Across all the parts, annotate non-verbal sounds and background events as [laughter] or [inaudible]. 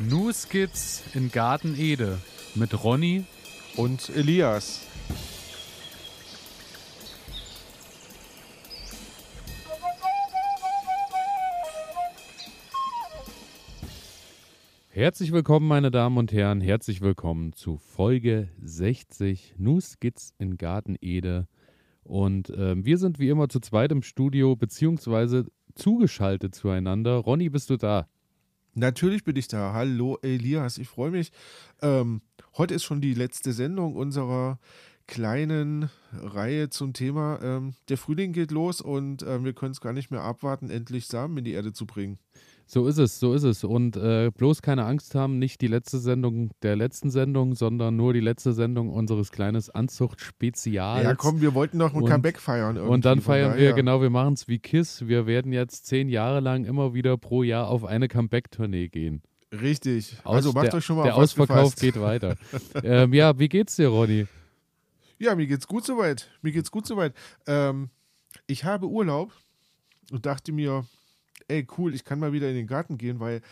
New Skits in Garten Ede mit Ronny und Elias. Herzlich willkommen, meine Damen und Herren. Herzlich willkommen zu Folge 60 New Skits in Garten Ede. Und äh, wir sind wie immer zu zweit im Studio, beziehungsweise zugeschaltet zueinander. Ronny, bist du da? Natürlich bin ich da. Hallo Elias, ich freue mich. Ähm, heute ist schon die letzte Sendung unserer kleinen Reihe zum Thema. Ähm, der Frühling geht los und äh, wir können es gar nicht mehr abwarten, endlich Samen in die Erde zu bringen. So ist es, so ist es. Und äh, bloß keine Angst haben, nicht die letzte Sendung der letzten Sendung, sondern nur die letzte Sendung unseres kleines Anzucht-Spezials. Ja, komm, wir wollten noch ein und, Comeback feiern. Und dann feiern wir, genau, wir machen es wie KISS. Wir werden jetzt zehn Jahre lang immer wieder pro Jahr auf eine Comeback-Tournee gehen. Richtig. Aus also macht der, euch schon mal Der Ausverkauf geht weiter. [laughs] ähm, ja, wie geht's dir, Ronny? Ja, mir geht's gut soweit. Mir geht's gut soweit. Ähm, ich habe Urlaub und dachte mir, ey, cool, ich kann mal wieder in den Garten gehen, weil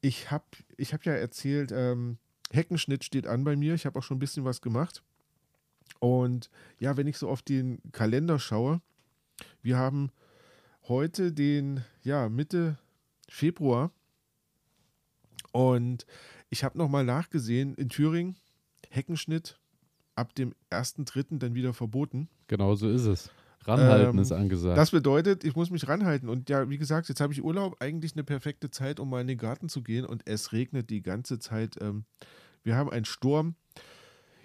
ich habe ich hab ja erzählt, ähm, Heckenschnitt steht an bei mir. Ich habe auch schon ein bisschen was gemacht. Und ja, wenn ich so auf den Kalender schaue, wir haben heute den, ja, Mitte Februar. Und ich habe nochmal nachgesehen, in Thüringen, Heckenschnitt ab dem 1.3. dann wieder verboten. Genau so ist es. Ranhalten ähm, ist angesagt. Das bedeutet, ich muss mich ranhalten. Und ja, wie gesagt, jetzt habe ich Urlaub, eigentlich eine perfekte Zeit, um mal in den Garten zu gehen. Und es regnet die ganze Zeit. Ähm, wir haben einen Sturm.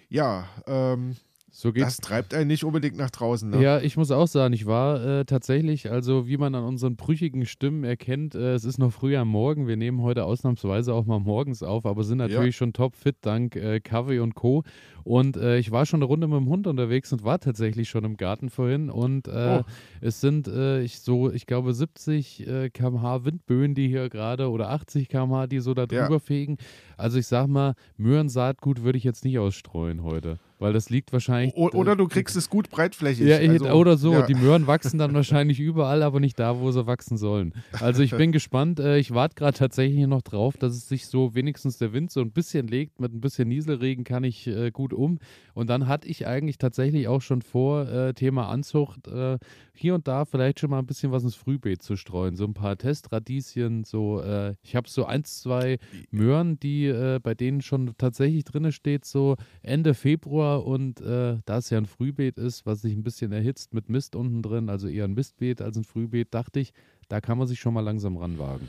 Ja, ähm, so das treibt einen nicht unbedingt nach draußen. Ne? Ja, ich muss auch sagen, ich war äh, tatsächlich, also wie man an unseren brüchigen Stimmen erkennt, äh, es ist noch früh am Morgen. Wir nehmen heute ausnahmsweise auch mal morgens auf, aber sind natürlich ja. schon top fit dank äh, Kaffee und Co. Und äh, ich war schon eine Runde mit dem Hund unterwegs und war tatsächlich schon im Garten vorhin. Und äh, oh. es sind äh, ich so, ich glaube, 70 äh, km/h Windböen, die hier gerade oder 80 km/h, die so da drüber ja. fegen. Also ich sag mal, Möhrensaatgut würde ich jetzt nicht ausstreuen heute. Weil das liegt wahrscheinlich. O oder du kriegst es gut breitflächig. Ja, also, oder so. Ja. Die Möhren wachsen dann wahrscheinlich überall, aber nicht da, wo sie wachsen sollen. Also ich bin [laughs] gespannt. Äh, ich warte gerade tatsächlich noch drauf, dass es sich so wenigstens der Wind so ein bisschen legt. Mit ein bisschen Nieselregen kann ich äh, gut um. Und dann hatte ich eigentlich tatsächlich auch schon vor, äh, Thema Anzucht, äh, hier und da vielleicht schon mal ein bisschen was ins Frühbeet zu streuen. So ein paar Testradieschen, so, ich habe so ein, zwei Möhren, die bei denen schon tatsächlich drin steht, so Ende Februar und äh, da es ja ein Frühbeet ist, was sich ein bisschen erhitzt mit Mist unten drin, also eher ein Mistbeet als ein Frühbeet, dachte ich, da kann man sich schon mal langsam ranwagen.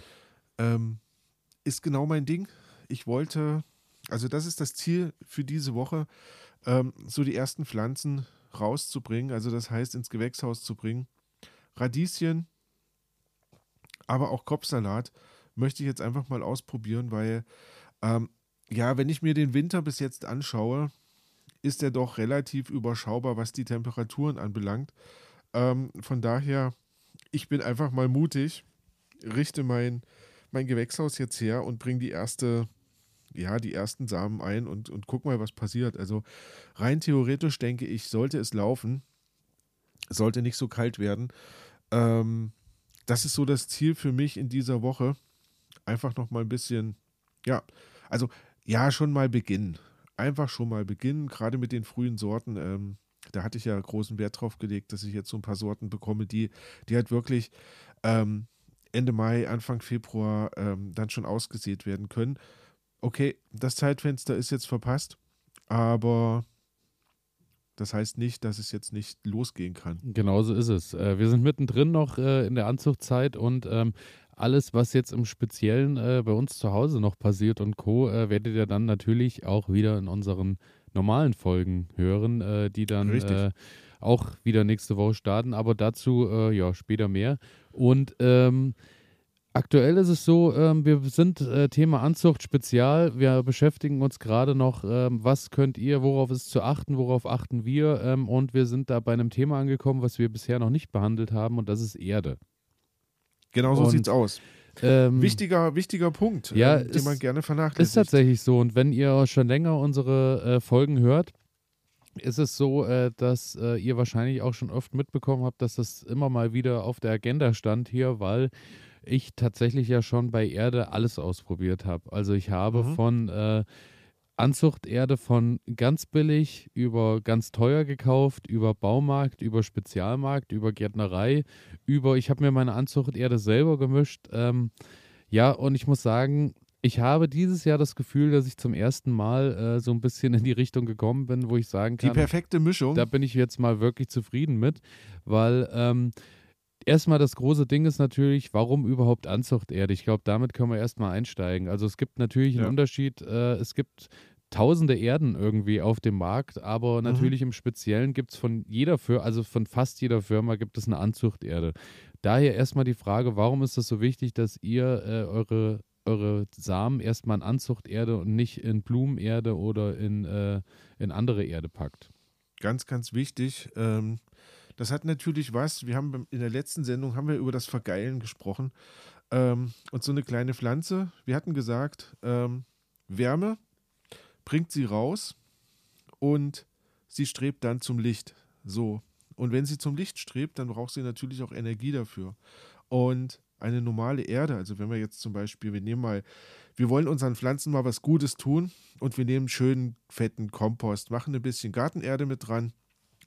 Ähm, ist genau mein Ding. Ich wollte, also das ist das Ziel für diese Woche, ähm, so die ersten Pflanzen rauszubringen, also das heißt ins Gewächshaus zu bringen. Radieschen, aber auch Kopfsalat möchte ich jetzt einfach mal ausprobieren, weil ähm, ja, wenn ich mir den Winter bis jetzt anschaue, ist er doch relativ überschaubar, was die Temperaturen anbelangt. Ähm, von daher, ich bin einfach mal mutig, richte mein, mein Gewächshaus jetzt her und bringe die erste ja, die ersten Samen ein und, und guck mal, was passiert. Also rein theoretisch denke ich, sollte es laufen, sollte nicht so kalt werden. Ähm, das ist so das Ziel für mich in dieser Woche. Einfach noch mal ein bisschen, ja, also ja, schon mal beginnen. Einfach schon mal beginnen, gerade mit den frühen Sorten. Ähm, da hatte ich ja großen Wert drauf gelegt, dass ich jetzt so ein paar Sorten bekomme, die, die halt wirklich ähm, Ende Mai, Anfang Februar ähm, dann schon ausgesät werden können okay, das Zeitfenster ist jetzt verpasst, aber das heißt nicht, dass es jetzt nicht losgehen kann. Genauso ist es. Äh, wir sind mittendrin noch äh, in der Anzuchtzeit und ähm, alles, was jetzt im Speziellen äh, bei uns zu Hause noch passiert und Co., werdet ihr dann natürlich auch wieder in unseren normalen Folgen hören, die dann auch wieder nächste Woche starten. Aber dazu ja später mehr. Und ähm, Aktuell ist es so, ähm, wir sind äh, Thema Anzucht Spezial. Wir beschäftigen uns gerade noch, ähm, was könnt ihr, worauf ist zu achten, worauf achten wir. Ähm, und wir sind da bei einem Thema angekommen, was wir bisher noch nicht behandelt haben, und das ist Erde. Genau so sieht es aus. Ähm, wichtiger, wichtiger Punkt, ja, ähm, den ist, man gerne vernachlässigt. Ist tatsächlich so. Und wenn ihr schon länger unsere äh, Folgen hört, ist es so, äh, dass äh, ihr wahrscheinlich auch schon oft mitbekommen habt, dass das immer mal wieder auf der Agenda stand hier, weil ich tatsächlich ja schon bei Erde alles ausprobiert habe. Also ich habe Mhm. von äh, Anzuchterde von ganz billig über ganz teuer gekauft, über Baumarkt, über Spezialmarkt, über Gärtnerei, über, ich habe mir meine Anzuchterde selber gemischt. Ähm, ja, und ich muss sagen, ich habe dieses Jahr das Gefühl, dass ich zum ersten Mal äh, so ein bisschen in die Richtung gekommen bin, wo ich sagen Die kann, perfekte Mischung. da bin ich jetzt mal wirklich zufrieden mit, weil ähm, erstmal das große Ding ist natürlich, warum überhaupt Anzuchterde? Ich glaube, damit können wir erstmal einsteigen. Also es gibt natürlich einen Ja. Unterschied, äh, es gibt tausende Erden irgendwie auf dem Markt, aber Mhm. natürlich im Speziellen gibt es von jeder Firma, also von fast jeder Firma gibt es eine Anzuchterde. Daher erstmal die Frage, warum ist es so wichtig, dass ihr äh, eure, eure Samen erstmal in Anzuchterde und nicht in Blumenerde oder in, äh, in andere Erde packt? Ganz, ganz wichtig. Ähm, das hat natürlich was. Wir haben in der letzten Sendung haben wir über das Vergeilen gesprochen. Ähm, und so eine kleine Pflanze, wir hatten gesagt, ähm, Wärme bringt sie raus und sie strebt dann zum Licht. So. Und wenn sie zum Licht strebt, dann braucht sie natürlich auch Energie dafür. Und eine normale Erde, also wenn wir jetzt zum Beispiel, wir nehmen mal, wir wollen unseren Pflanzen mal was Gutes tun und wir nehmen schönen fetten Kompost, machen ein bisschen Gartenerde mit dran,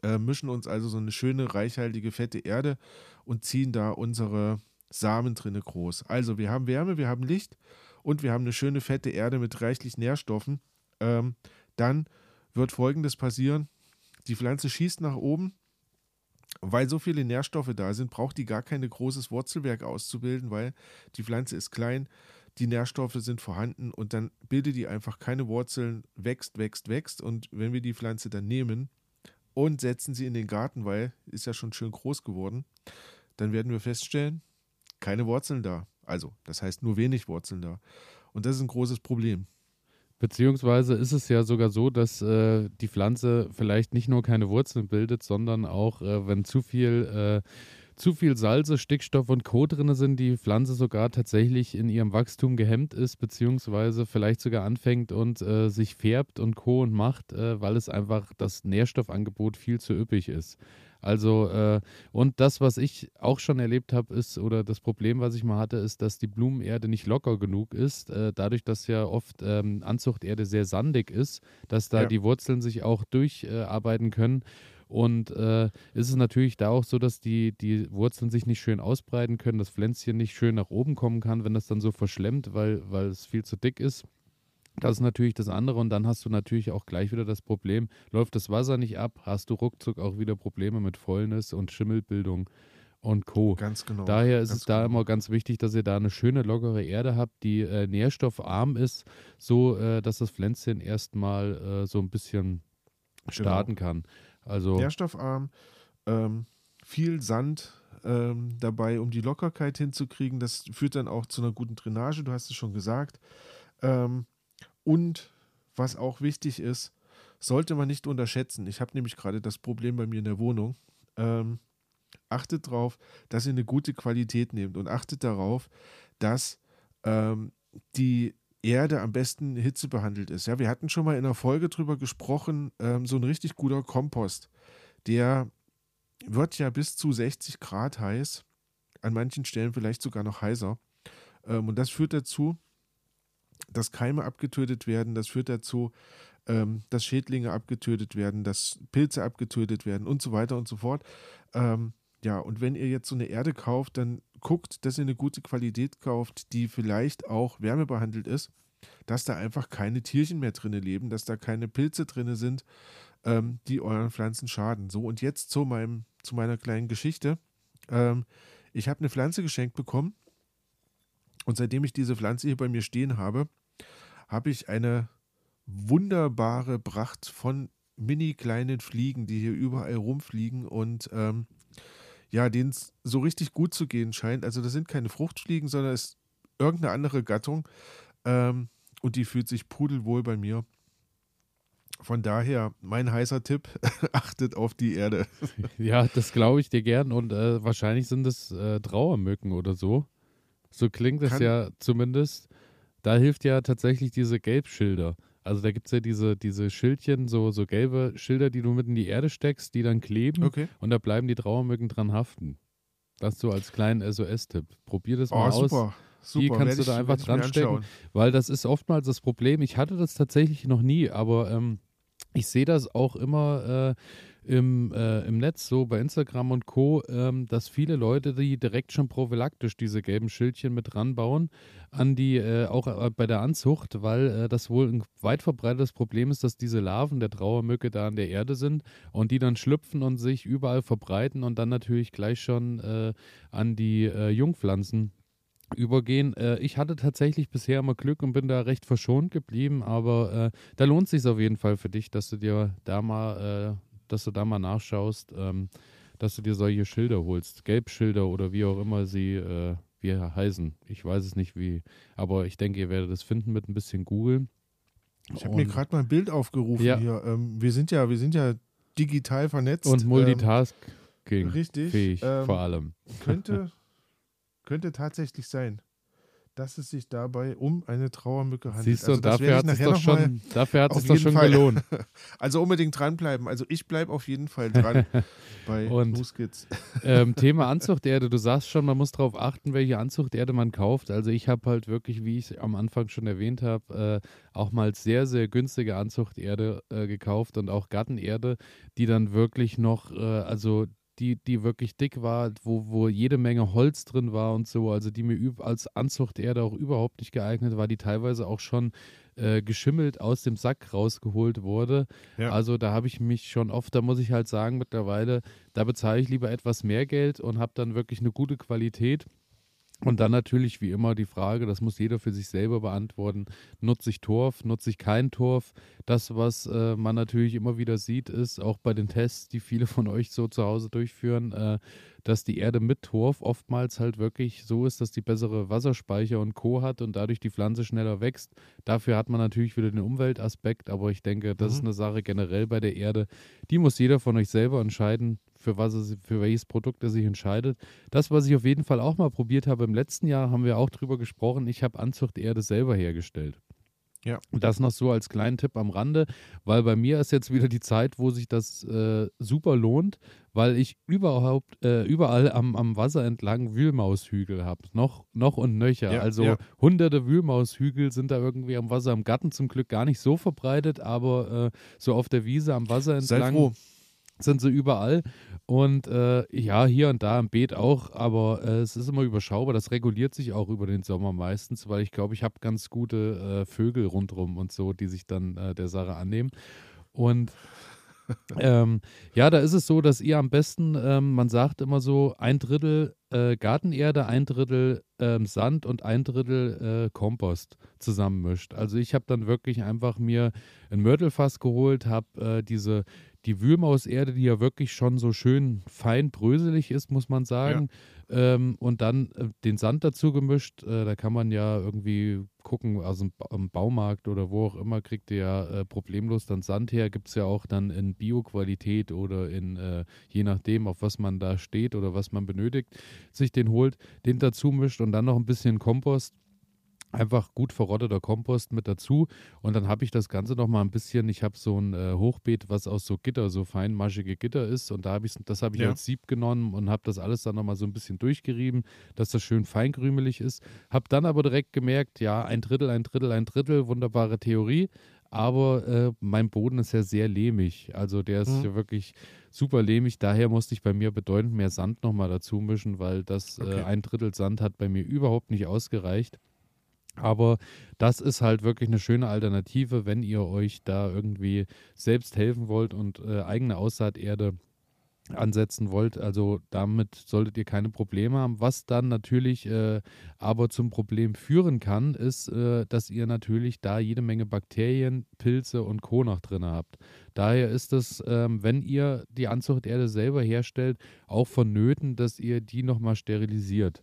äh, mischen uns also so eine schöne, reichhaltige, fette Erde und ziehen da unsere Samen drinne groß. Also wir haben Wärme, wir haben Licht und wir haben eine schöne, fette Erde mit reichlich Nährstoffen. Ähm, dann wird Folgendes passieren. Die Pflanze schießt nach oben. Weil so viele Nährstoffe da sind, braucht die gar kein großes Wurzelwerk auszubilden, weil die Pflanze ist klein, die Nährstoffe sind vorhanden und dann bildet die einfach keine Wurzeln, wächst, wächst, wächst. Und wenn wir die Pflanze dann nehmen und setzen sie in den Garten, weil ist ja schon schön groß geworden, dann werden wir feststellen, keine Wurzeln da. Also, das heißt nur wenig Wurzeln da. Und das ist ein großes Problem. Beziehungsweise ist es ja sogar so, dass äh, die Pflanze vielleicht nicht nur keine Wurzeln bildet, sondern auch, äh, wenn zu viel, äh, zu viel Salze, Stickstoff und Co. drin sind, die Pflanze sogar tatsächlich in ihrem Wachstum gehemmt ist, beziehungsweise vielleicht sogar anfängt und äh, sich färbt und Co. und macht, äh, weil es einfach das Nährstoffangebot viel zu üppig ist. Also, äh, und das, was ich auch schon erlebt habe, ist, oder das Problem, was ich mal hatte, ist, dass die Blumenerde nicht locker genug ist. Äh, dadurch, dass ja oft ähm, Anzuchterde sehr sandig ist, dass da Ja. die Wurzeln sich auch durcharbeiten können. Und äh, ist es natürlich da auch so, dass die, die Wurzeln sich nicht schön ausbreiten können, das Pflänzchen nicht schön nach oben kommen kann, wenn das dann so verschlemmt, weil, weil es viel zu dick ist. Das ist natürlich das andere und dann hast du natürlich auch gleich wieder das Problem, läuft das Wasser nicht ab, hast du ruckzuck auch wieder Probleme mit Fäulnis und Schimmelbildung und Co. Ganz genau. Daher ist es da genau. immer ganz wichtig, dass ihr da eine schöne, lockere Erde habt, die äh, nährstoffarm ist, so äh, dass das Pflänzchen erstmal äh, so ein bisschen starten kann. Also, nährstoffarm, ähm, viel Sand ähm, dabei, um die Lockerkeit hinzukriegen. Das führt dann auch zu einer guten Drainage, du hast es schon gesagt. Ähm, und was auch wichtig ist, sollte man nicht unterschätzen. Ich habe nämlich gerade das Problem bei mir in der Wohnung. Ähm, achtet darauf, dass ihr eine gute Qualität nehmt und achtet darauf, dass ähm, die Erde am besten hitzebehandelt ist. Ja, wir hatten schon mal in einer Folge drüber gesprochen, ähm, so ein richtig guter Kompost, der wird ja bis zu 60 Grad heiß, an manchen Stellen vielleicht sogar noch heißer. Ähm, und das führt dazu, dass Keime abgetötet werden, das führt dazu, ähm, dass Schädlinge abgetötet werden, dass Pilze abgetötet werden und so weiter und so fort. Ähm, ja, und wenn ihr jetzt so eine Erde kauft, dann guckt, dass ihr eine gute Qualität kauft, die vielleicht auch wärmebehandelt ist, dass da einfach keine Tierchen mehr drinne leben, dass da keine Pilze drinne sind, ähm, die euren Pflanzen schaden. So, und jetzt zu, meinem, zu meiner kleinen Geschichte. Ähm, ich habe eine Pflanze geschenkt bekommen und seitdem ich diese Pflanze hier bei mir stehen habe, habe ich eine wunderbare Pracht von mini kleinen Fliegen, die hier überall rumfliegen und ähm, ja, denen es so richtig gut zu gehen scheint. Also das sind keine Fruchtfliegen, sondern es ist irgendeine andere Gattung ähm, und die fühlt sich pudelwohl bei mir. Von daher, mein heißer Tipp, [laughs] achtet auf die Erde. [laughs] ja, das glaube ich dir gern und äh, wahrscheinlich sind es äh, Trauermücken oder so. So klingt es ja zumindest. Da hilft ja tatsächlich diese Gelbschilder. Also da gibt es ja diese, diese Schildchen, so, so gelbe Schilder, die du mit in die Erde steckst, die dann kleben Okay. und da bleiben die Trauermücken dran haften. Das so als kleinen SOS-Tipp. Probier das Oh, mal aus. super. Super. Die kannst Werd du da ich- einfach dran stecken. Weil das ist oftmals das Problem. Ich hatte das tatsächlich noch nie, aber ähm, ich sehe das auch immer äh, im, äh, im Netz, so bei Instagram und Co., ähm, dass viele Leute, die direkt schon prophylaktisch diese gelben Schildchen mit ranbauen, an die, äh, auch äh, bei der Anzucht, weil äh, das wohl ein weit verbreitetes Problem ist, dass diese Larven der Trauermücke da an der Erde sind und die dann schlüpfen und sich überall verbreiten und dann natürlich gleich schon äh, an die äh, Jungpflanzen übergehen. Ich hatte tatsächlich bisher immer Glück und bin da recht verschont geblieben, aber da lohnt sich auf jeden Fall für dich, dass du dir da mal, dass du da mal nachschaust, ähm, dass du dir solche Schilder holst, Gelbschilder oder wie auch immer sie äh, wie heißen. Ich weiß es nicht wie, aber ich denke, ihr werdet es finden mit ein bisschen googeln. Ich habe mir gerade mal ein Bild aufgerufen Ja. hier. Ähm, wir sind ja, wir sind ja digital vernetzt. und Multitasking ähm, richtig. fähig ähm, vor allem. könnte, [laughs] könnte tatsächlich sein, dass es sich dabei um eine Trauermücke handelt. Siehst du, Also dafür hat es doch schon, dafür hat es doch schon Fall. gelohnt. [laughs] Also unbedingt dranbleiben. Also ich bleibe auf jeden Fall dran [laughs] bei Und- Mooskids. [laughs] ähm, Thema Anzuchterde, du sagst schon, man muss darauf achten, welche Anzuchterde man kauft. Also ich habe halt wirklich, wie ich am Anfang schon erwähnt habe, äh, auch mal sehr, sehr günstige Anzuchterde äh, gekauft und auch Gattenerde, die dann wirklich noch, äh, also die, die wirklich dick war, wo, wo jede Menge Holz drin war und so, also die mir als Anzuchterde auch überhaupt nicht geeignet war, die teilweise auch schon äh, geschimmelt aus dem Sack rausgeholt wurde. Ja. Also da habe ich mich schon oft, da muss ich halt sagen, mittlerweile, da bezahle ich lieber etwas mehr Geld und habe dann wirklich eine gute Qualität. Und dann natürlich wie immer die Frage, das muss jeder für sich selber beantworten, nutze ich Torf, nutze ich keinen Torf? Das, was äh, man natürlich immer wieder sieht, ist auch bei den Tests, die viele von euch so zu Hause durchführen, äh, dass die Erde mit Torf oftmals halt wirklich so ist, dass die bessere Wasserspeicher und Co. hat und dadurch die Pflanze schneller wächst. Dafür hat man natürlich wieder den Umweltaspekt, aber ich denke, das ist Mhm. eine Sache generell bei der Erde. Die muss jeder von euch selber entscheiden, für, was er, für welches Produkt er sich entscheidet. Das, was ich auf jeden Fall auch mal probiert habe im letzten Jahr, haben wir auch drüber gesprochen. Ich habe Anzuchterde selber hergestellt. Ja. Und das noch so als kleinen Tipp am Rande, weil bei mir ist jetzt wieder die Zeit, wo sich das äh, super lohnt, weil ich überhaupt äh, überall am, am Wasser entlang Wühlmaushügel habe. Noch, noch und nöcher. Ja, also ja. hunderte Wühlmaushügel sind da irgendwie am Wasser. Im Garten zum Glück gar nicht so verbreitet, aber äh, so auf der Wiese am Wasser entlang froh. sind sie überall. Und äh, ja, hier und da im Beet auch, aber äh, es ist immer überschaubar. Das reguliert sich auch über den Sommer meistens, weil ich glaube, ich habe ganz gute äh, Vögel rundherum und so, die sich dann äh, der Sache annehmen. Und [laughs] ähm, ja, da ist es so, dass ihr am besten, ähm, man sagt immer so, ein Drittel äh, Gartenerde, ein Drittel ähm, Sand und ein Drittel äh, Kompost zusammenmischt. Also ich habe dann wirklich einfach mir ein Mörtelfass geholt, habe äh, diese die Wühlmauserde, die ja wirklich schon so schön fein bröselig ist, muss man sagen. Ähm, und dann äh, den Sand dazu gemischt. Äh, da kann man ja irgendwie gucken, also im Baumarkt oder wo auch immer, kriegt ihr ja äh, problemlos dann Sand her. Gibt es ja auch dann in Bio-Qualität oder in, äh, je nachdem, auf was man da steht oder was man benötigt, sich den holt, den dazu mischt und dann noch ein bisschen Kompost. Einfach gut verrotteter Kompost mit dazu und dann habe ich das Ganze noch mal ein bisschen, ich habe so ein äh, Hochbeet, was aus so Gitter, so feinmaschige Gitter ist und da habe ich das habe ich Ja. als Sieb genommen und habe das alles dann noch mal so ein bisschen durchgerieben, dass das schön feinkrümelig ist. Habe dann aber direkt gemerkt, ja, ein Drittel, ein Drittel, ein Drittel, wunderbare Theorie, aber äh, mein Boden ist ja sehr lehmig, also der ist Mhm. ja wirklich super lehmig, daher musste ich bei mir bedeutend mehr Sand noch mal dazu mischen, weil das Okay. äh, ein Drittel Sand hat bei mir überhaupt nicht ausgereicht. Aber das ist halt wirklich eine schöne Alternative, wenn ihr euch da irgendwie selbst helfen wollt und äh, eigene Aussaaterde ansetzen wollt. Also damit solltet ihr keine Probleme haben. Was dann natürlich äh, aber zum Problem führen kann, ist, äh, dass ihr natürlich da jede Menge Bakterien, Pilze und Co. noch drin habt. Daher ist es, ähm, wenn ihr die Anzuchterde selber herstellt, auch vonnöten, dass ihr die nochmal sterilisiert.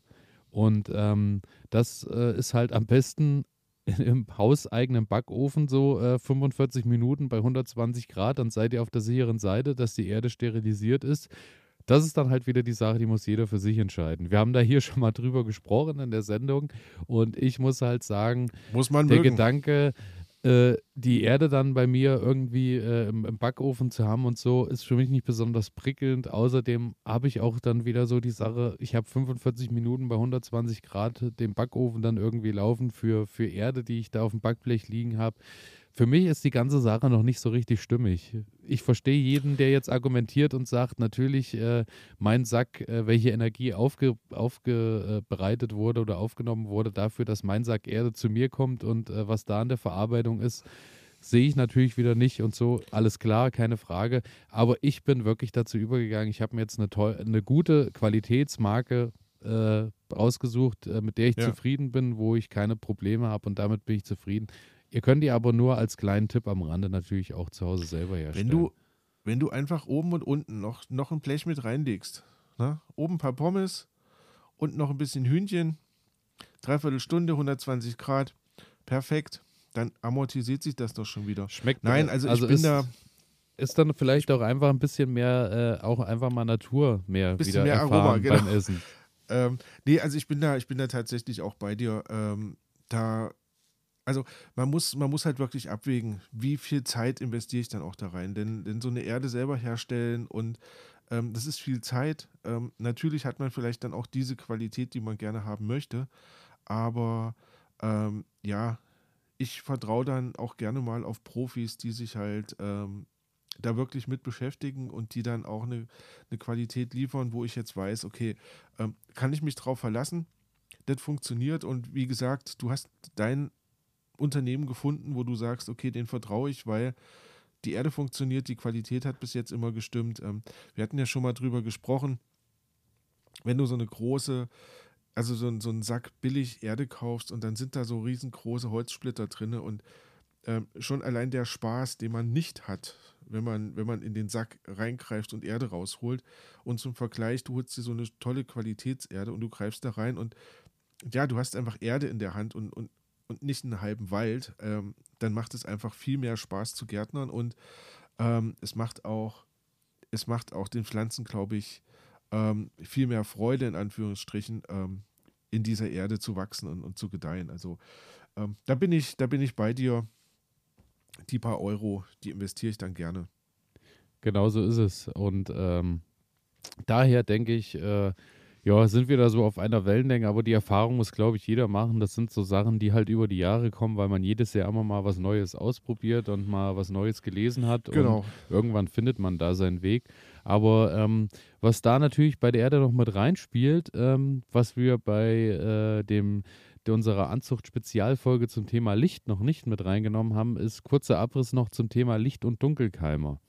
Und ähm, das äh, ist halt am besten im hauseigenen Backofen so äh, 45 Minuten bei 120 Grad, dann seid ihr auf der sicheren Seite, dass die Erde sterilisiert ist. Das ist dann halt wieder die Sache, die muss jeder für sich entscheiden. Wir haben da hier [laughs] schon mal drüber gesprochen in der Sendung und ich muss halt sagen, Muss man der mögen. Gedanke, äh, die Erde dann bei mir irgendwie äh, im, im, Backofen zu haben und so, ist für mich nicht besonders prickelnd. Außerdem habe ich auch dann wieder so die Sache, ich habe 45 Minuten bei 120 Grad den Backofen dann irgendwie laufen für, für Erde, die ich da auf dem Backblech liegen habe. Für mich ist die ganze Sache noch nicht so richtig stimmig. Ich verstehe jeden, der jetzt argumentiert und sagt, natürlich, äh, mein Sack, äh, welche Energie aufge, aufbereitet wurde oder aufgenommen wurde dafür, dass mein Sack Erde zu mir kommt und äh, was da in der Verarbeitung ist, sehe ich natürlich wieder nicht und so. Alles klar, keine Frage. Aber ich bin wirklich dazu übergegangen. Ich habe mir jetzt eine, toll, eine gute Qualitätsmarke äh, ausgesucht, äh, mit der ich ja. zufrieden bin, wo ich keine Probleme habe und damit bin ich zufrieden. Ihr könnt die aber nur als kleinen Tipp am Rande natürlich auch zu Hause selber herstellen. Wenn du, wenn du einfach oben und unten noch, noch ein Blech mit reinlegst, ne? oben ein paar Pommes und noch ein bisschen Hühnchen, dreiviertel Stunde, 120 Grad, perfekt, dann amortisiert sich das doch schon wieder. Schmeckt Nein, also, also ich bin ist, da ist dann vielleicht auch einfach ein bisschen mehr, äh, auch einfach mal Natur mehr bisschen wieder mehr erfahren Aroma, genau. beim Essen. Ähm, nee, also ich bin da, ich bin da tatsächlich auch bei dir. Ähm, da also man muss, man muss halt wirklich abwägen, wie viel Zeit investiere ich dann auch da rein. Denn, denn so eine Erde selber herstellen und ähm, das ist viel Zeit. Ähm, natürlich hat man vielleicht dann auch diese Qualität, die man gerne haben möchte. Aber ähm, ja, ich vertraue dann auch gerne mal auf Profis, die sich halt ähm, da wirklich mit beschäftigen und die dann auch eine, eine Qualität liefern, wo ich jetzt weiß, okay, ähm, kann ich mich drauf verlassen? Das funktioniert und wie gesagt, du hast dein Unternehmen gefunden, wo du sagst, okay, den vertraue ich, weil die Erde funktioniert, die Qualität hat bis jetzt immer gestimmt. Ähm, wir hatten ja schon mal drüber gesprochen, wenn du so eine große, also so, so einen Sack billig Erde kaufst und dann sind da so riesengroße Holzsplitter drin und ähm, schon allein der Spaß, den man nicht hat, wenn man, wenn man in den Sack reingreift und Erde rausholt. Und zum Vergleich, du holst dir so eine tolle Qualitätserde und du greifst da rein und ja, du hast einfach Erde in der Hand und, und, und nicht einen halben Wald, ähm, dann macht es einfach viel mehr Spaß zu Gärtnern und ähm, es macht auch, es macht auch den Pflanzen, glaube ich, ähm, viel mehr Freude in Anführungsstrichen ähm, in dieser Erde zu wachsen und, und zu gedeihen. Also ähm, da bin ich, da bin ich bei dir. Die paar Euro, die investiere ich dann gerne. Genau so ist es. Und ähm, daher denke ich, äh, ja, sind wir da so auf einer Wellenlänge, aber die Erfahrung muss, glaube ich, jeder machen. Das sind so Sachen, die halt über die Jahre kommen, weil man jedes Jahr immer mal was Neues ausprobiert und mal was Neues gelesen hat. Genau. Und irgendwann findet man da seinen Weg. Aber ähm, was da natürlich bei der Erde noch mit reinspielt, ähm, was wir bei äh, dem unserer Anzucht-Spezialfolge zum Thema Licht noch nicht mit reingenommen haben, ist kurzer Abriss noch zum Thema Licht- und Dunkelkeimer.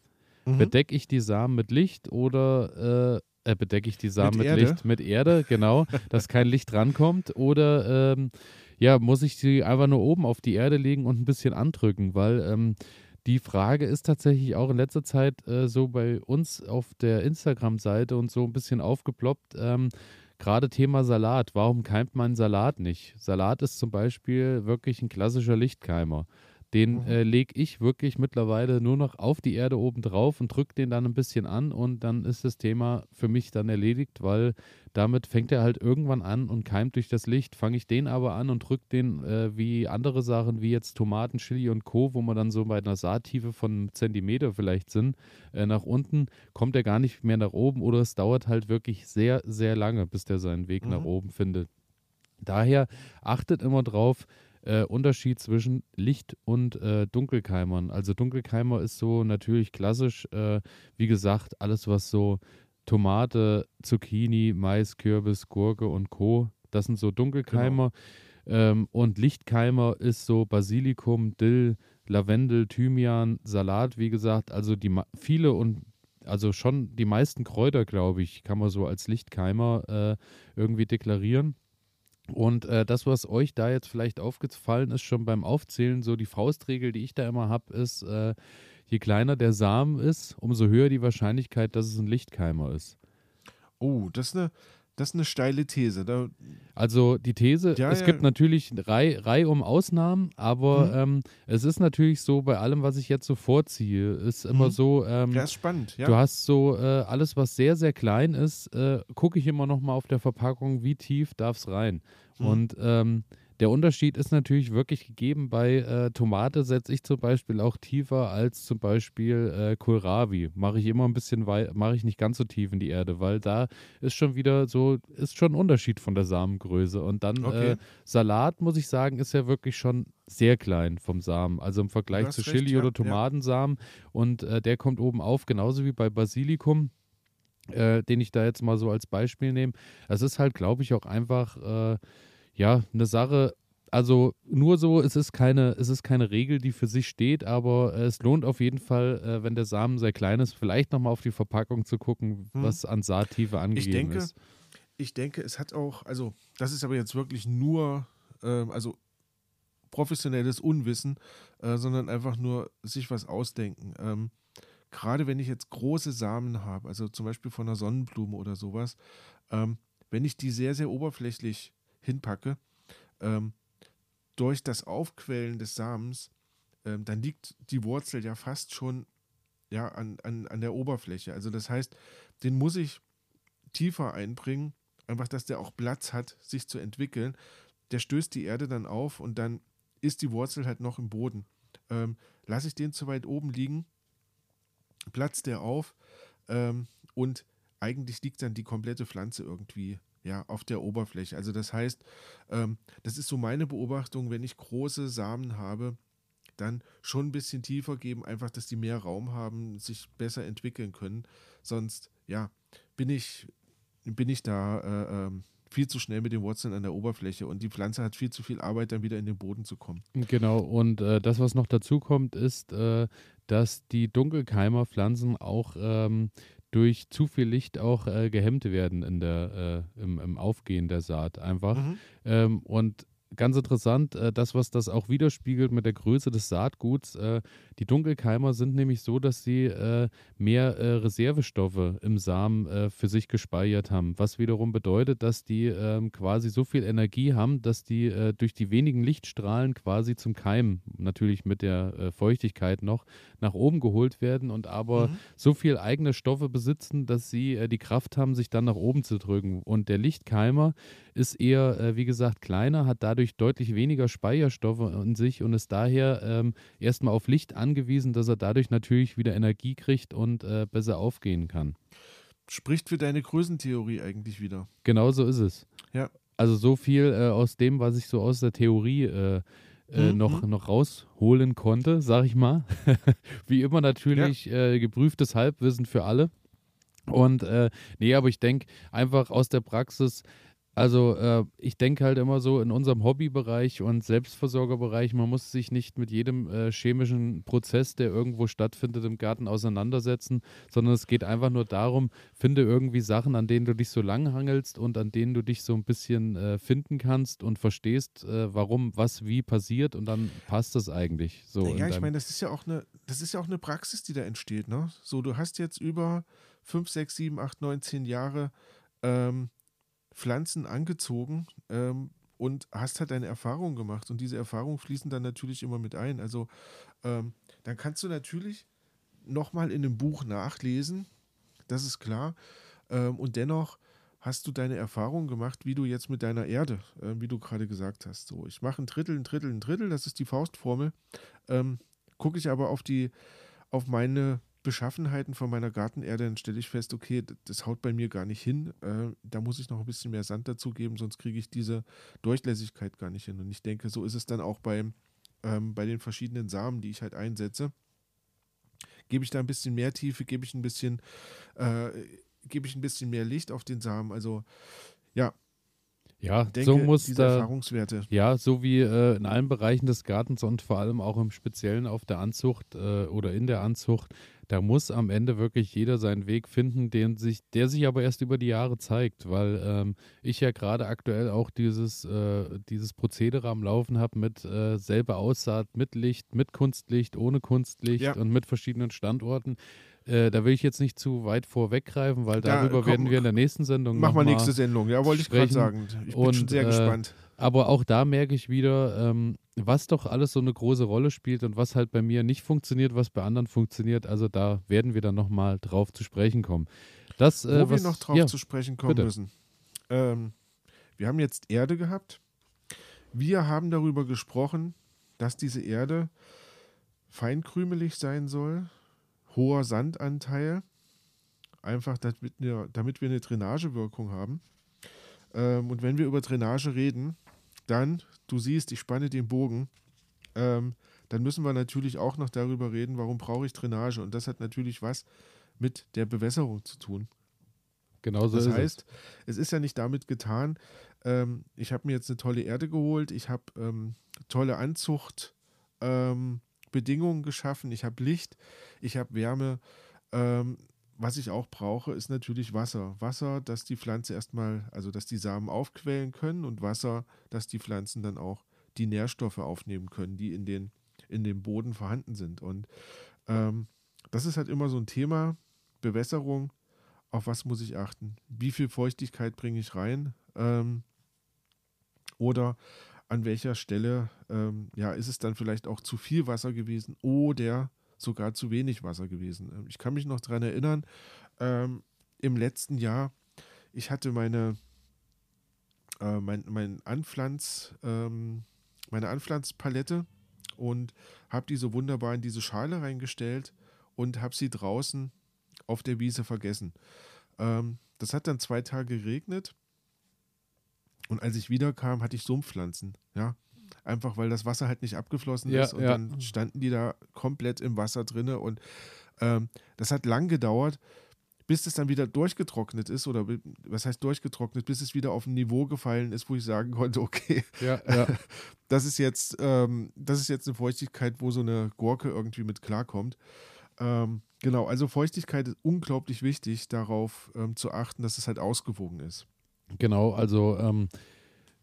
Mhm. Bedecke ich die Samen mit Licht oder äh, äh, bedecke ich die Samen mit, mit Licht, mit Erde, genau, [laughs] dass kein Licht rankommt. Oder ähm, ja, muss ich sie einfach nur oben auf die Erde legen und ein bisschen andrücken, weil ähm, die Frage ist tatsächlich auch in letzter Zeit äh, so bei uns auf der Instagram-Seite und so ein bisschen aufgeploppt. Ähm, Gerade Thema Salat. Warum keimt man Salat nicht? Salat ist zum Beispiel wirklich ein klassischer Lichtkeimer. Den mhm. äh, lege ich wirklich mittlerweile nur noch auf die Erde oben drauf und drücke den dann ein bisschen an und dann ist das Thema für mich dann erledigt, weil damit fängt er halt irgendwann an und keimt durch das Licht. Fange ich den aber an und drücke den äh, wie andere Sachen, wie jetzt Tomaten, Chili und Co., wo man dann so bei einer Saattiefe von einem Zentimeter vielleicht sind, äh, nach unten, kommt er gar nicht mehr nach oben oder es dauert halt wirklich sehr, sehr lange, bis der seinen Weg mhm. nach oben findet. Daher achtet immer drauf, äh, Unterschied zwischen Licht- und äh, Dunkelkeimern. Also Dunkelkeimer ist so natürlich klassisch, äh, wie gesagt, alles was so Tomate, Zucchini, Mais, Kürbis, Gurke und Co. Das sind so Dunkelkeimer. Genau. Ähm, und Lichtkeimer ist so Basilikum, Dill, Lavendel, Thymian, Salat, wie gesagt. Also die viele und also schon die meisten Kräuter, glaube ich, kann man so als Lichtkeimer äh, irgendwie deklarieren. Und äh, das, was euch da jetzt vielleicht aufgefallen ist, schon beim Aufzählen, so die Faustregel, die ich da immer habe, ist, äh, je kleiner der Samen ist, umso höher die Wahrscheinlichkeit, dass es ein Lichtkeimer ist. Oh, das ist eine, das ist eine steile These. Da also die These, ja, es ja. gibt natürlich Reihe, Reihe um Ausnahmen, aber mhm. ähm, es ist natürlich so, bei allem, was ich jetzt so vorziehe, ist immer mhm. so, ähm, ja, ist spannend, ja. du hast so äh, alles, was sehr, sehr klein ist, äh, gucke ich immer noch mal auf der Verpackung, wie tief darf es rein. Mhm. Und ähm, der Unterschied ist natürlich wirklich gegeben. Bei äh, Tomate setze ich zum Beispiel auch tiefer als zum Beispiel äh, Kohlrabi. Mache ich immer ein bisschen, mache ich nicht ganz so tief in die Erde, weil da ist schon wieder so, ist schon ein Unterschied von der Samengröße. Und dann okay. äh, Salat, muss ich sagen, ist ja wirklich schon sehr klein vom Samen. Also im Vergleich zu Chili recht, oder Tomatensamen. Ja. Und äh, der kommt oben auf, genauso wie bei Basilikum äh, den ich da jetzt mal so als Beispiel nehme. Es ist halt, glaube ich, auch einfach äh, ja eine Sache. Also nur so, es ist keine, es ist keine Regel, die für sich steht, aber es lohnt auf jeden Fall, äh, wenn der Samen sehr klein ist, vielleicht nochmal auf die Verpackung zu gucken, hm. was an Saattiefe angegeben ich denke, ist. Ich denke, es hat auch, also das ist aber jetzt wirklich nur, ähm, also professionelles Unwissen, äh, sondern einfach nur sich was ausdenken. Ähm, gerade wenn ich jetzt große Samen habe, also zum Beispiel von einer Sonnenblume oder sowas, ähm, wenn ich die sehr, sehr oberflächlich hinpacke, ähm, durch das Aufquellen des Samens, ähm, dann liegt die Wurzel ja fast schon ja, an, an, an der Oberfläche. Also das heißt, den muss ich tiefer einbringen, einfach, dass der auch Platz hat, sich zu entwickeln. Der stößt die Erde dann auf und dann ist die Wurzel halt noch im Boden. Ähm, lasse ich den zu weit oben liegen, platzt der auf ähm, und eigentlich liegt dann die komplette Pflanze irgendwie ja, auf der Oberfläche. Also das heißt, ähm, das ist so meine Beobachtung, wenn ich große Samen habe, dann schon ein bisschen tiefer geben, einfach, dass die mehr Raum haben, sich besser entwickeln können. Sonst, ja, bin ich, bin ich da äh, ähm, viel zu schnell mit den Wurzeln an der Oberfläche und die Pflanze hat viel zu viel Arbeit, dann wieder in den Boden zu kommen. Genau, und äh, das, was noch dazu kommt, ist, äh, dass die Dunkelkeimerpflanzen auch ähm, durch zu viel Licht auch äh, gehemmt werden in der, äh, im, im, Aufgehen der Saat einfach. Mhm. Ähm, und ganz interessant, äh, das, was das auch widerspiegelt mit der Größe des Saatguts. Äh, die Dunkelkeimer sind nämlich so, dass sie äh, mehr äh, Reservestoffe im Samen äh, für sich gespeichert haben, was wiederum bedeutet, dass die ähm, quasi so viel Energie haben, dass die äh, durch die wenigen Lichtstrahlen quasi zum Keim, natürlich mit der Feuchtigkeit noch, nach oben geholt werden und aber mhm. so viel eigene Stoffe besitzen, dass sie die Kraft haben, sich dann nach oben zu drücken. Und der Lichtkeimer ist eher, wie gesagt, kleiner, hat dadurch deutlich weniger Speicherstoffe in sich und ist daher ähm, erstmal auf Licht angewiesen, dass er dadurch natürlich wieder Energie kriegt und äh, besser aufgehen kann. Spricht für deine Größentheorie eigentlich wieder. Genau so ist es. Ja. Also so viel äh, aus dem, was ich so aus der Theorie äh, äh mhm. noch, noch rausholen konnte, sag ich mal. [laughs] Wie immer natürlich ja. Äh, geprüftes Halbwissen für alle. Und äh, nee, aber ich denke einfach aus der Praxis, also äh, ich denke halt immer so in unserem Hobbybereich und Selbstversorgerbereich, man muss sich nicht mit jedem äh, chemischen Prozess, der irgendwo stattfindet im Garten, auseinandersetzen, sondern es geht einfach nur darum, finde irgendwie Sachen, an denen du dich so langhangelst und an denen du dich so ein bisschen äh, finden kannst und verstehst, äh, warum was wie passiert und dann passt das eigentlich so. Ja, ich meine, das ist ja auch eine, das ist ja auch eine Praxis, die da entsteht, ne? So, du hast jetzt über fünf, sechs, sieben, acht, neun, zehn Jahre ähm, Pflanzen angezogen ähm, und hast halt deine Erfahrungen gemacht. Und diese Erfahrungen fließen dann natürlich immer mit ein. Also ähm, dann kannst du natürlich nochmal in einem Buch nachlesen, das ist klar. Ähm, und dennoch hast du deine Erfahrungen gemacht, wie du jetzt mit deiner Erde, äh, wie du gerade gesagt hast. So, ich mache ein Drittel, ein Drittel, ein Drittel, das ist die Faustformel. Ähm, Gucke ich aber auf die, auf meine Beschaffenheiten von meiner Gartenerde, dann stelle ich fest, okay, das haut bei mir gar nicht hin. Äh, da muss ich noch ein bisschen mehr Sand dazugeben, sonst kriege ich diese Durchlässigkeit gar nicht hin. Und ich denke, so ist es dann auch beim, ähm, bei den verschiedenen Samen, die ich halt einsetze. Gebe ich da ein bisschen mehr Tiefe, gebe ich ein bisschen, äh, gebe ich ein bisschen mehr Licht auf den Samen. Also ja, ja, denke, so muss diese da, Erfahrungswerte. Ja, so wie äh, in allen Bereichen des Gartens und vor allem auch im Speziellen auf der Anzucht äh, oder in der Anzucht da muss am Ende wirklich jeder seinen Weg finden, den sich, der sich aber erst über die Jahre zeigt, weil ähm, ich ja gerade aktuell auch dieses, äh, dieses Prozedere am Laufen habe mit äh, selber Aussaat, mit Licht, mit Kunstlicht, ohne Kunstlicht ja. und mit verschiedenen Standorten. Äh, da will ich jetzt nicht zu weit vorweggreifen, weil darüber ja, komm, werden wir in der nächsten Sendung Machen wir nächste Sendung, ja, wollte ich gerade sagen. Ich bin und, schon sehr äh, gespannt. Aber auch da merke ich wieder, ähm, was doch alles so eine große Rolle spielt und was halt bei mir nicht funktioniert, was bei anderen funktioniert. Also da werden wir dann nochmal drauf zu sprechen kommen. Das, äh, Wo was, wir noch drauf ja, zu sprechen kommen bitte. müssen. Ähm, wir haben jetzt Erde gehabt. Wir haben darüber gesprochen, dass diese Erde feinkrümelig sein soll, hoher Sandanteil, einfach damit wir, damit wir eine Drainagewirkung haben. Ähm, und wenn wir über Drainage reden, dann, du siehst, ich spanne den Bogen, ähm, dann müssen wir natürlich auch noch darüber reden, warum brauche ich Drainage. Und das hat natürlich was mit der Bewässerung zu tun. Genau so das heißt, es. es ist ja nicht damit getan, ähm, ich habe mir jetzt eine tolle Erde geholt, ich habe ähm, tolle Anzuchtbedingungen ähm, geschaffen, ich habe Licht, ich habe Wärme. Ähm, was ich auch brauche, ist natürlich Wasser. Wasser, dass die Pflanze erstmal, also dass die Samen aufquellen können und Wasser, dass die Pflanzen dann auch die Nährstoffe aufnehmen können, die in, den, in dem Boden vorhanden sind. Und ähm, das ist halt immer so ein Thema, Bewässerung, auf was muss ich achten? Wie viel Feuchtigkeit bringe ich rein? Ähm, oder an welcher Stelle ähm, ja, ist es dann vielleicht auch zu viel Wasser gewesen oder sogar zu wenig Wasser gewesen. Ähm, ich kann mich noch daran erinnern, ähm, im letzten Jahr, ich hatte meine, äh, mein, mein Anpflanz, ähm, meine Anpflanzpalette und habe die so wunderbar in diese Schale reingestellt und habe sie draußen auf der Wiese vergessen. Ähm, das hat dann zwei Tage geregnet und als ich wiederkam, hatte ich Sumpfpflanzen, ja. Einfach weil das Wasser halt nicht abgeflossen Ja, ist und ja. dann standen die da komplett im Wasser drinne und ähm, das hat lang gedauert, bis es dann wieder durchgetrocknet ist oder was heißt durchgetrocknet, bis es wieder auf ein Niveau gefallen ist, wo ich sagen konnte, okay, Ja, ja. [laughs] das ist jetzt, ähm, das ist jetzt eine Feuchtigkeit, wo so eine Gurke irgendwie mit klarkommt. Ähm, genau, also Feuchtigkeit ist unglaublich wichtig, darauf ähm, zu achten, dass es halt ausgewogen ist. Genau, also ähm,